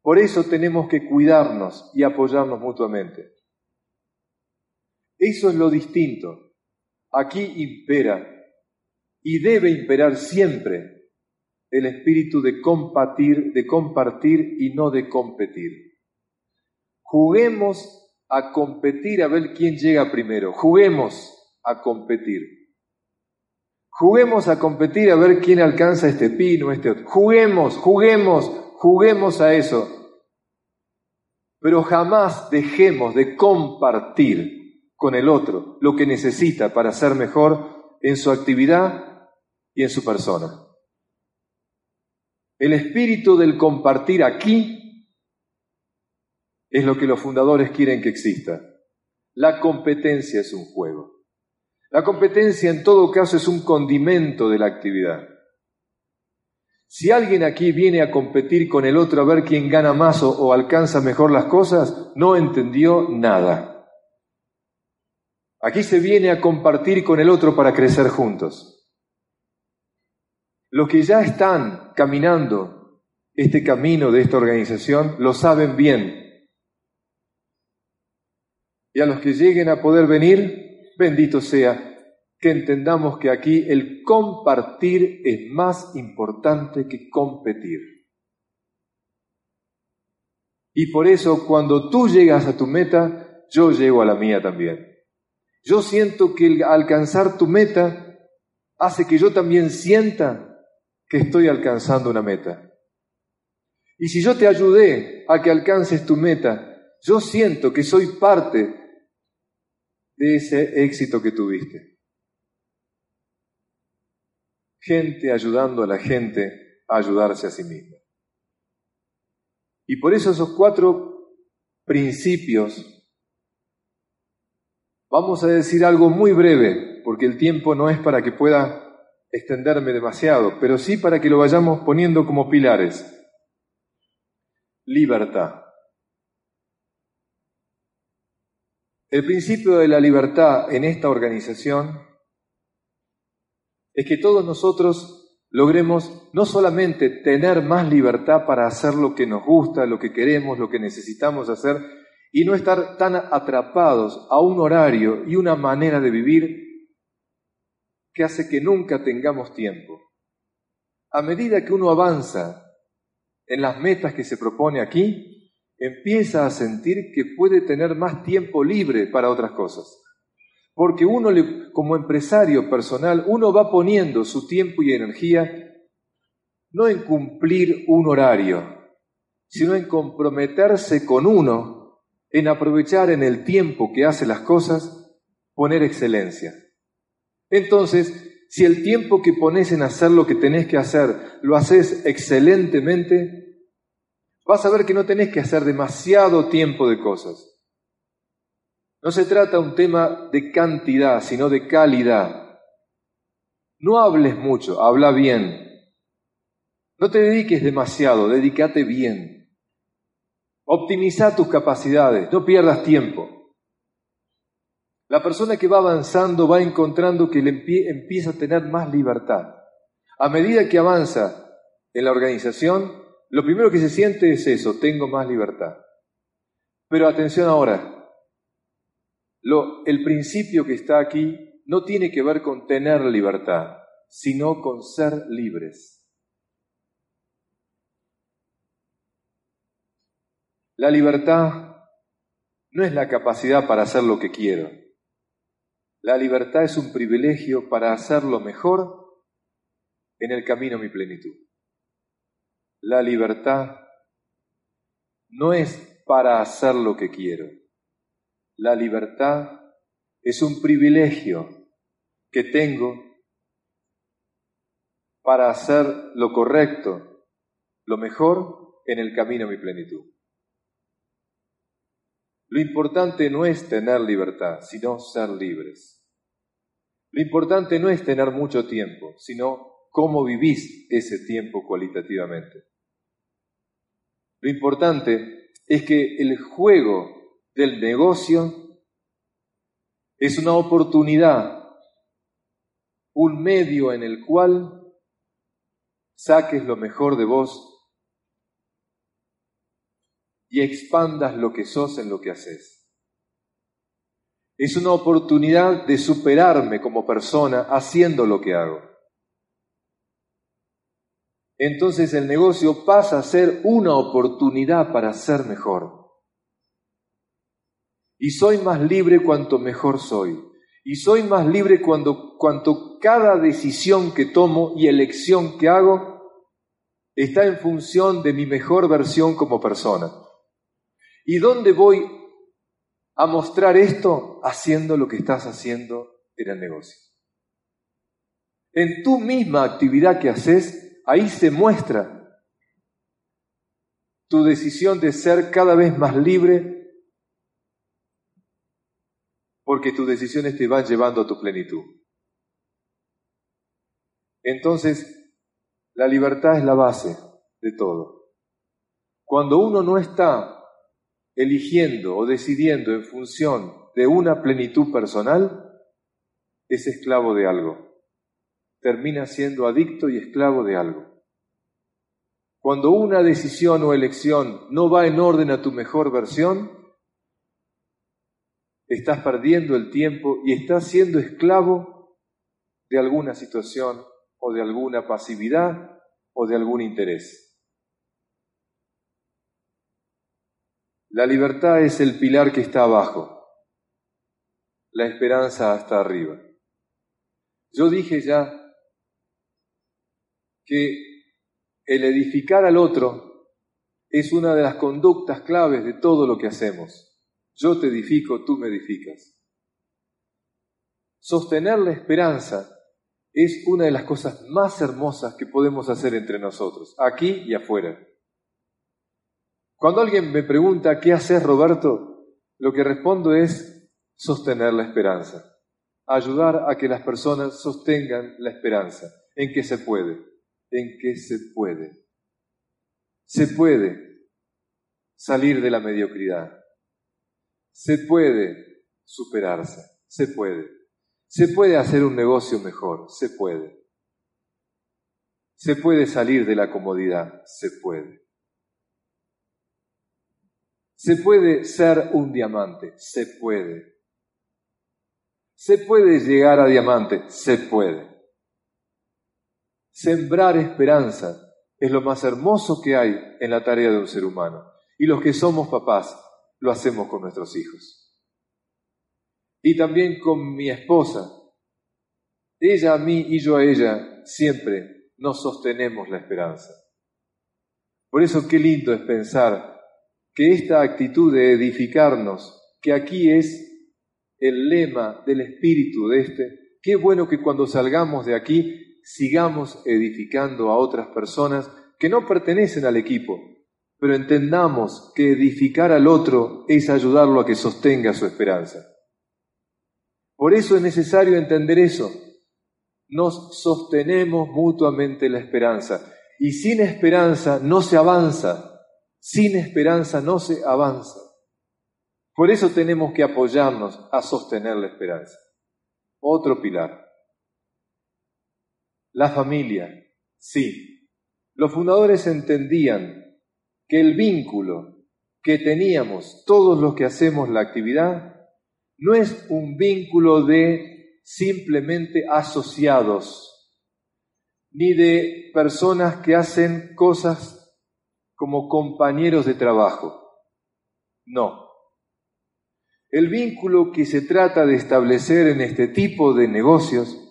por eso tenemos que cuidarnos y apoyarnos mutuamente. Eso es lo distinto. Aquí impera y debe imperar siempre el espíritu de compartir, de compartir y no de competir. Juguemos a competir a ver quién llega primero. Juguemos a competir. Juguemos a competir a ver quién alcanza este pino, este otro. Juguemos, juguemos, juguemos a eso. Pero jamás dejemos de compartir con el otro lo que necesita para ser mejor en su actividad y en su persona. El espíritu del compartir aquí es lo que los fundadores quieren que exista. La competencia es un juego. La competencia en todo caso es un condimento de la actividad. Si alguien aquí viene a competir con el otro a ver quién gana más o, alcanza mejor las cosas, no entendió nada. Aquí se viene a compartir con el otro para crecer juntos. Los que ya están caminando este camino de esta organización lo saben bien. Y a los que lleguen a poder venir, bendito sea, que entendamos que aquí el compartir es más importante que competir. Y por eso cuando tú llegas a tu meta, yo llego a la mía también. Yo siento que el alcanzar tu meta hace que yo también sienta que estoy alcanzando una meta. Y si yo te ayudé a que alcances tu meta, yo siento que soy parte de ese éxito que tuviste. Gente ayudando a la gente a ayudarse a sí misma. Y por eso esos cuatro principios, vamos a decir algo muy breve, porque el tiempo no es para que pueda extenderme demasiado, pero sí para que lo vayamos poniendo como pilares. Libertad. El principio de la libertad en esta organización es que todos nosotros logremos no solamente tener más libertad para hacer lo que nos gusta, lo que queremos, lo que necesitamos hacer, y no estar tan atrapados a un horario y una manera de vivir que hace que nunca tengamos tiempo. A medida que uno avanza en las metas que se propone aquí, empieza a sentir que puede tener más tiempo libre para otras cosas. Porque uno, como empresario personal, uno va poniendo su tiempo y energía no en cumplir un horario, sino en comprometerse con uno, en aprovechar en el tiempo que hace las cosas, poner excelencia. Entonces, si el tiempo que pones en hacer lo que tenés que hacer lo haces excelentemente, vas a ver que no tenés que hacer demasiado tiempo de cosas. No se trata un tema de cantidad, sino de calidad. No hables mucho, habla bien. No te dediques demasiado, dedícate bien. Optimiza tus capacidades, no pierdas tiempo. La persona que va avanzando va encontrando que le empieza a tener más libertad. A medida que avanza en la organización, lo primero que se siente es eso, tengo más libertad. Pero atención ahora, el principio que está aquí no tiene que ver con tener libertad, sino con ser libres. La libertad no es la capacidad para hacer lo que quiero. La libertad es un privilegio para hacerlo mejor en el camino a mi plenitud. La libertad no es para hacer lo que quiero. La libertad es un privilegio que tengo para hacer lo correcto, lo mejor en el camino a mi plenitud. Lo importante no es tener libertad, sino ser libres. Lo importante no es tener mucho tiempo, sino cómo vivís ese tiempo cualitativamente. Lo importante es que el juego del negocio es una oportunidad, un medio en el cual saques lo mejor de vos y expandas lo que sos en lo que haces. Es una oportunidad de superarme como persona haciendo lo que hago. Entonces el negocio pasa a ser una oportunidad para ser mejor. Y soy más libre cuanto mejor soy. Y soy más libre cuando, cuanto cada decisión que tomo y elección que hago está en función de mi mejor versión como persona. ¿Y dónde voy a mostrar esto? Haciendo lo que estás haciendo en el negocio. En tu misma actividad que haces, ahí se muestra tu decisión de ser cada vez más libre porque tus decisiones te van llevando a tu plenitud. Entonces, la libertad es la base de todo. Cuando uno no está eligiendo o decidiendo en función de una plenitud personal, es esclavo de algo. Termina siendo adicto y esclavo de algo. Cuando una decisión o elección no va en orden a tu mejor versión, estás perdiendo el tiempo y estás siendo esclavo de alguna situación o de alguna pasividad o de algún interés. La libertad es el pilar que está abajo, la esperanza está arriba. Yo dije ya que el edificar al otro es una de las conductas claves de todo lo que hacemos. Yo te edifico, tú me edificas. Sostener la esperanza es una de las cosas más hermosas que podemos hacer entre nosotros, aquí y afuera. Cuando alguien me pregunta, ¿qué haces, Roberto? Lo que respondo es sostener la esperanza, ayudar a que las personas sostengan la esperanza, en que se puede, en que se puede. Se puede salir de la mediocridad, se puede superarse, se puede. Se puede hacer un negocio mejor, se puede. Se puede salir de la comodidad, se puede. ¿Se puede ser un diamante? Se puede. ¿Se puede llegar a diamante? Se puede. Sembrar esperanza es lo más hermoso que hay en la tarea de un ser humano. Y los que somos papás lo hacemos con nuestros hijos. Y también con mi esposa. Ella a mí y yo a ella siempre nos sostenemos la esperanza. Por eso qué lindo es pensar que esta actitud de edificarnos, que aquí es el lema del espíritu de este, qué bueno que cuando salgamos de aquí sigamos edificando a otras personas que no pertenecen al equipo, pero entendamos que edificar al otro es ayudarlo a que sostenga su esperanza. Por eso es necesario entender eso. Nos sostenemos mutuamente la esperanza y sin esperanza no se avanza, sin esperanza no se avanza. Por eso tenemos que apoyarnos a sostener la esperanza. Otro pilar. La familia. Sí. Los fundadores entendían que el vínculo que teníamos todos los que hacemos la actividad no es un vínculo de simplemente asociados, ni de personas que hacen cosas como compañeros de trabajo. No. El vínculo que se trata de establecer en este tipo de negocios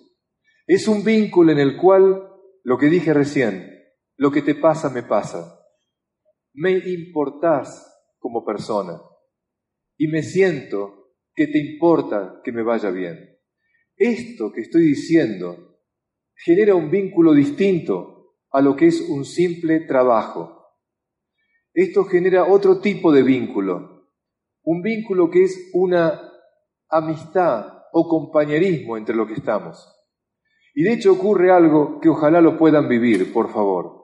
es un vínculo en el cual, lo que dije recién, lo que te pasa me pasa. Me importás como persona y me siento que te importa que me vaya bien. Esto que estoy diciendo genera un vínculo distinto a lo que es un simple trabajo. Esto genera otro tipo de vínculo, un vínculo que es una amistad o compañerismo entre lo que estamos. Y de hecho ocurre algo que ojalá lo puedan vivir, por favor.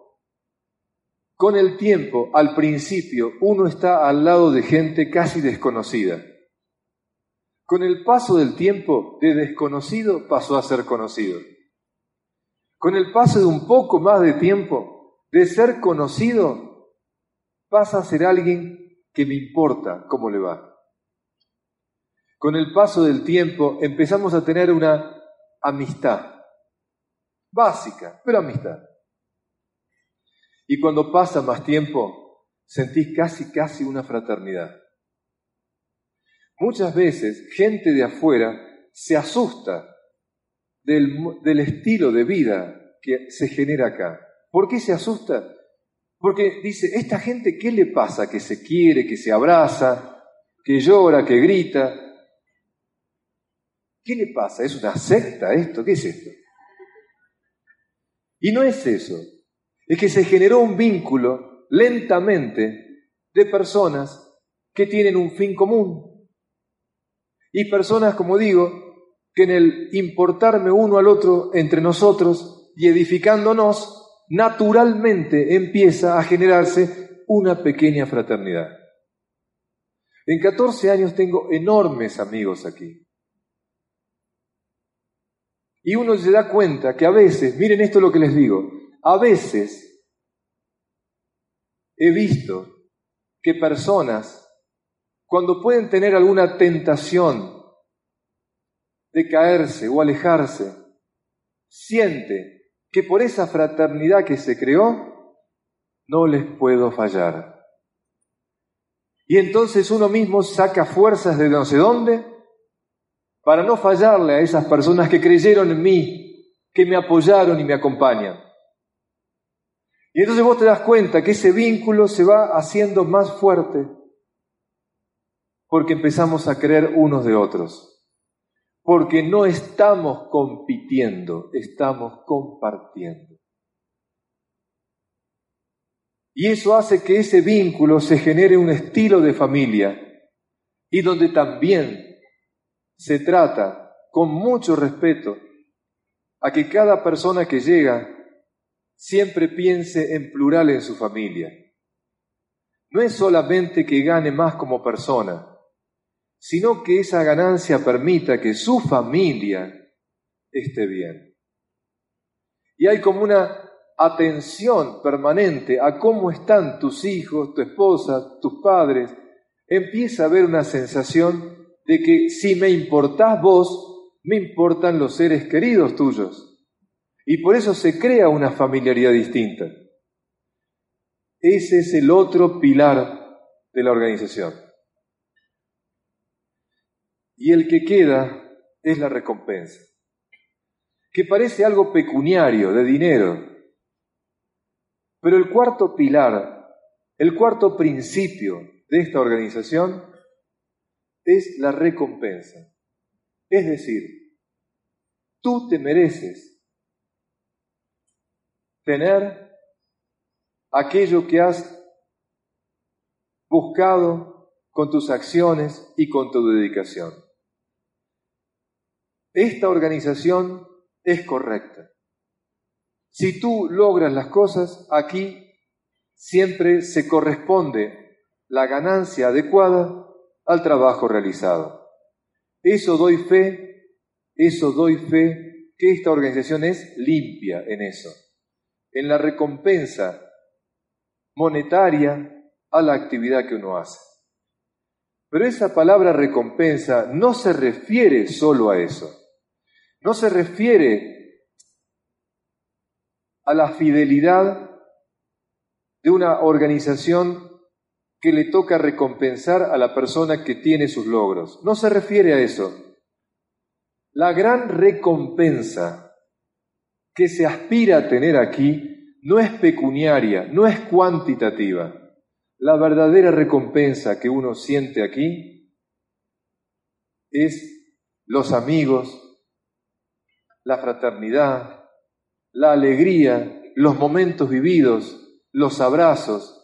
Con el tiempo, al principio, uno está al lado de gente casi desconocida. Con el paso del tiempo, de desconocido pasó a ser conocido. Con el paso de un poco más de tiempo, de ser conocido, pasa a ser alguien que me importa cómo le va. Con el paso del tiempo empezamos a tener una amistad, básica, pero amistad. Y cuando pasa más tiempo, sentís casi, casi una fraternidad. Muchas veces gente de afuera se asusta del, del, estilo de vida que se genera acá. ¿Por qué se asusta? Porque dice, esta gente, ¿qué le pasa? Que se quiere, que se abraza, que llora, que grita. ¿Qué le pasa? ¿Es una secta esto? ¿Qué es esto? Y no es eso es que se generó un vínculo lentamente de personas que tienen un fin común. Y personas, como digo, que en el importarme uno al otro entre nosotros y edificándonos, naturalmente empieza a generarse una pequeña fraternidad. En 14 años tengo enormes amigos aquí. Y uno se da cuenta que a veces, miren esto lo que les digo, a veces he visto que personas, cuando pueden tener alguna tentación de caerse o alejarse, siente que por esa fraternidad que se creó, no les puedo fallar. Y entonces uno mismo saca fuerzas de no sé dónde para no fallarle a esas personas que creyeron en mí, que me apoyaron y me acompañan. Y entonces vos te das cuenta que ese vínculo se va haciendo más fuerte porque empezamos a creer unos de otros. Porque no estamos compitiendo, estamos compartiendo. Y eso hace que ese vínculo se genere un estilo de familia y donde también se trata con mucho respeto a que cada persona que llega siempre piense en plural en su familia. No es solamente que gane más como persona, sino que esa ganancia permita que su familia esté bien. Y hay como una atención permanente a cómo están tus hijos, tu esposa, tus padres. Empieza a haber una sensación de que si me importás vos, me importan los seres queridos tuyos. Y por eso se crea una familiaridad distinta. Ese es el otro pilar de la organización. Y el que queda es la recompensa, que parece algo pecuniario, de dinero. Pero el cuarto pilar, el cuarto principio de esta organización es la recompensa. Es decir, tú te mereces tener aquello que has buscado con tus acciones y con tu dedicación. Esta organización es correcta. Si tú logras las cosas, aquí siempre se corresponde la ganancia adecuada al trabajo realizado. Eso doy fe, eso doy fe que esta organización es limpia en eso en la recompensa monetaria a la actividad que uno hace. Pero esa palabra recompensa no se refiere solo a eso. No se refiere a la fidelidad de una organización que le toca recompensar a la persona que tiene sus logros. No se refiere a eso. La gran recompensa que se aspira a tener aquí no es pecuniaria, no es cuantitativa. La verdadera recompensa que uno siente aquí es los amigos, la fraternidad, la alegría, los momentos vividos, los abrazos,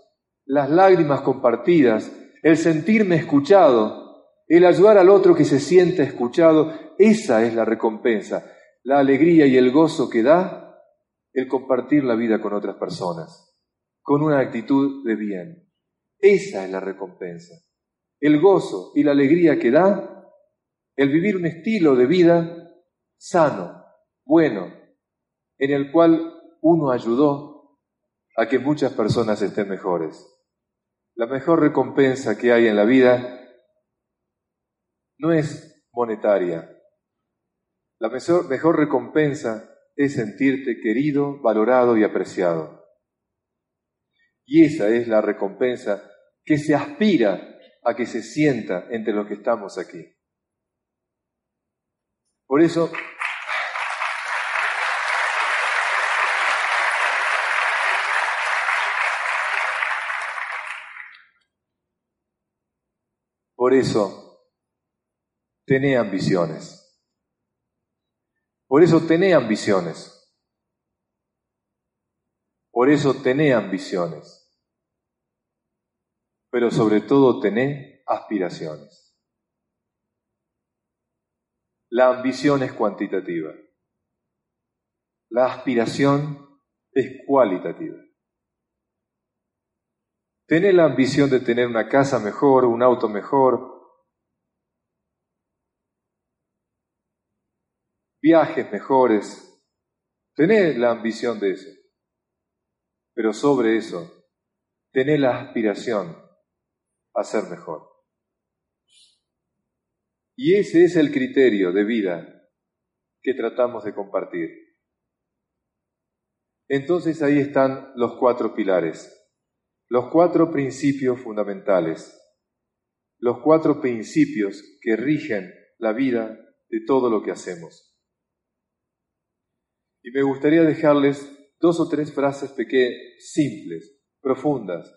las lágrimas compartidas, el sentirme escuchado, el ayudar al otro que se sienta escuchado, esa es la recompensa, la alegría y el gozo que da el compartir la vida con otras personas, con una actitud de bien. Esa es la recompensa. El gozo y la alegría que da el vivir un estilo de vida sano, bueno, en el cual uno ayudó a que muchas personas estén mejores. La mejor recompensa que hay en la vida no es monetaria. La mejor, mejor recompensa es sentirte querido, valorado y apreciado. Y esa es la recompensa que se aspira a que se sienta entre los que estamos aquí. Por eso, por eso, tené ambiciones. Por eso tené ambiciones. Por eso tené ambiciones. Pero sobre todo tené aspiraciones. La ambición es cuantitativa. La aspiración es cualitativa. Tené la ambición de tener una casa mejor, un auto mejor, viajes mejores. Tené la ambición de eso. Pero sobre eso, tené la aspiración a ser mejor. Y ese es el criterio de vida que tratamos de compartir. Entonces ahí están los cuatro pilares, los cuatro principios fundamentales, los cuatro principios que rigen la vida de todo lo que hacemos. Y me gustaría dejarles dos o tres frases pequeñas, simples, profundas,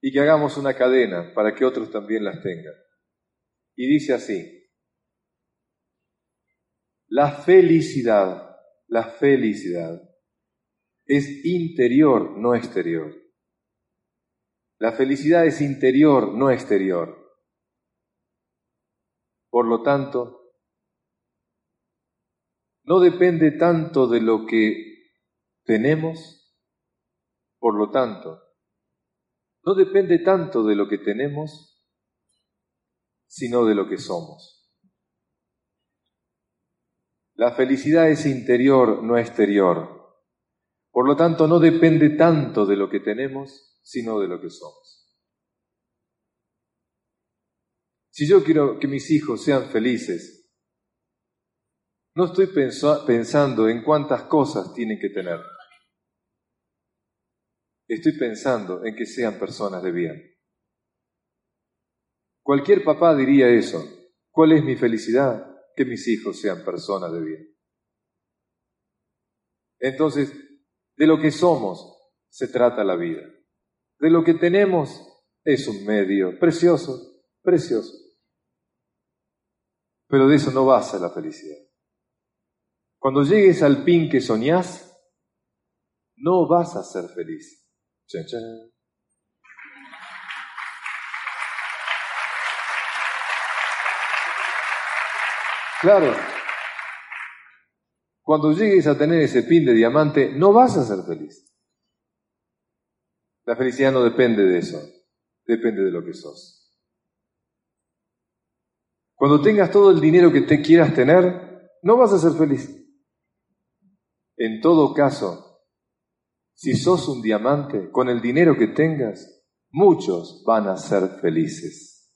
y que hagamos una cadena para que otros también las tengan. Y dice así, la felicidad, la felicidad es interior, no exterior. La felicidad es interior, no exterior. Por lo tanto, no depende tanto de lo que tenemos, por lo tanto, no depende tanto de lo que tenemos, sino de lo que somos. La felicidad es interior, no exterior. Por lo tanto, no depende tanto de lo que tenemos, sino de lo que somos. Si yo quiero que mis hijos sean felices, no estoy pensando en cuántas cosas tienen que tener. Estoy pensando en que sean personas de bien. Cualquier papá diría eso. ¿Cuál es mi felicidad? Que mis hijos sean personas de bien. Entonces, de lo que somos se trata la vida. De lo que tenemos es un medio precioso, precioso. Pero de eso no basa la felicidad. Cuando llegues al pin que soñás, no vas a ser feliz. Claro, cuando llegues a tener ese pin de diamante, no vas a ser feliz. La felicidad no depende de eso, depende de lo que sos. Cuando tengas todo el dinero que te quieras tener, no vas a ser feliz. En todo caso, si sos un diamante, con el dinero que tengas, muchos van a ser felices.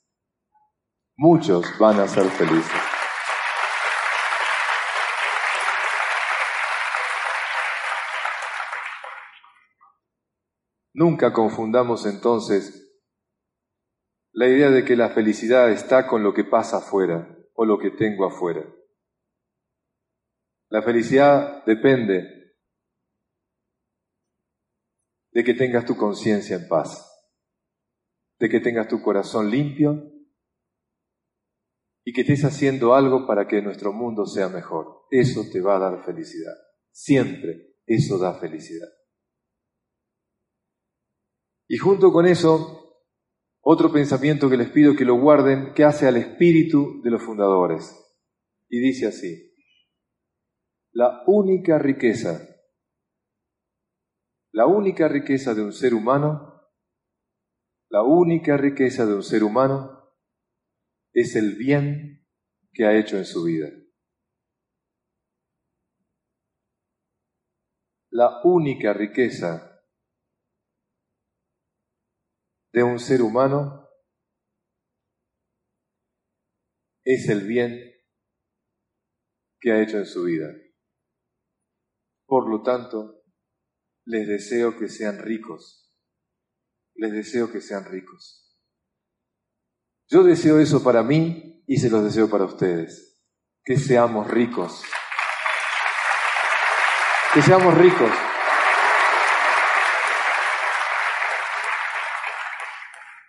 Muchos van a ser felices. Nunca confundamos entonces la idea de que la felicidad está con lo que pasa afuera o lo que tengo afuera. La felicidad depende de que tengas tu conciencia en paz, de que tengas tu corazón limpio y que estés haciendo algo para que nuestro mundo sea mejor. Eso te va a dar felicidad. Siempre eso da felicidad. Y junto con eso, otro pensamiento que les pido que lo guarden, que hace al espíritu de los fundadores. Y dice así, la única riqueza, la única riqueza de un ser humano, la única riqueza de un ser humano es el bien que ha hecho en su vida. La única riqueza de un ser humano es el bien que ha hecho en su vida. Por lo tanto, les deseo que sean ricos. Les deseo que sean ricos. Yo deseo eso para mí y se los deseo para ustedes. Que seamos ricos. Que seamos ricos.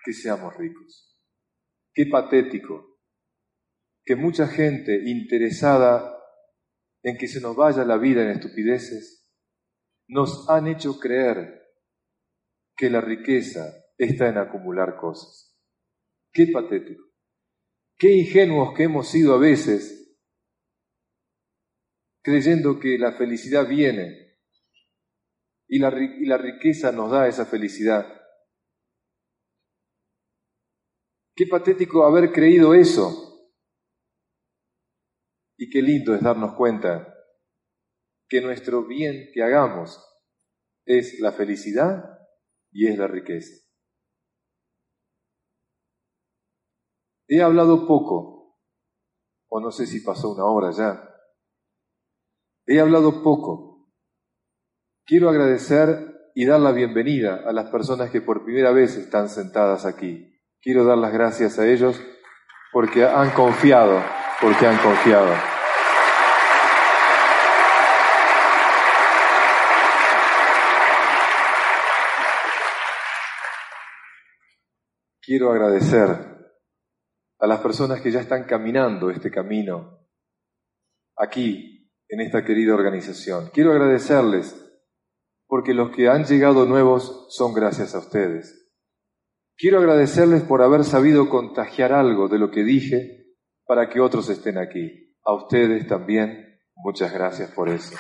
Que seamos ricos. Qué patético que mucha gente interesada en que se nos vaya la vida en estupideces, nos han hecho creer que la riqueza está en acumular cosas. Qué patético. Qué ingenuos que hemos sido a veces creyendo que la felicidad viene y la, y la riqueza nos da esa felicidad. Qué patético haber creído eso. Y qué lindo es darnos cuenta que nuestro bien que hagamos es la felicidad y es la riqueza. He hablado poco, o no sé si pasó una hora ya. He hablado poco. Quiero agradecer y dar la bienvenida a las personas que por primera vez están sentadas aquí. Quiero dar las gracias a ellos porque han confiado, porque han confiado. Quiero agradecer a las personas que ya están caminando este camino aquí, en esta querida organización. Quiero agradecerles porque los que han llegado nuevos son gracias a ustedes. Quiero agradecerles por haber sabido contagiar algo de lo que dije para que otros estén aquí. A ustedes también, muchas gracias por eso.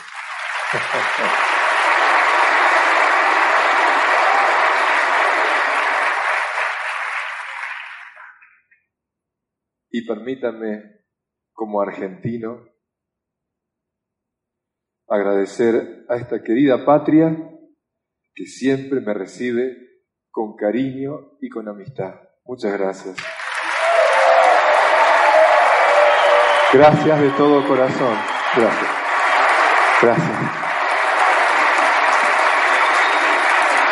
Y permítanme, como argentino, agradecer a esta querida patria que siempre me recibe con cariño y con amistad. Muchas gracias. Gracias de todo corazón. Gracias. Gracias.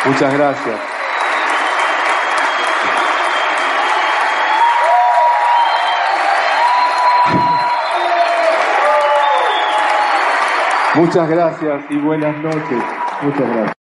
Muchas gracias. Muchas gracias y buenas noches. Muchas gracias.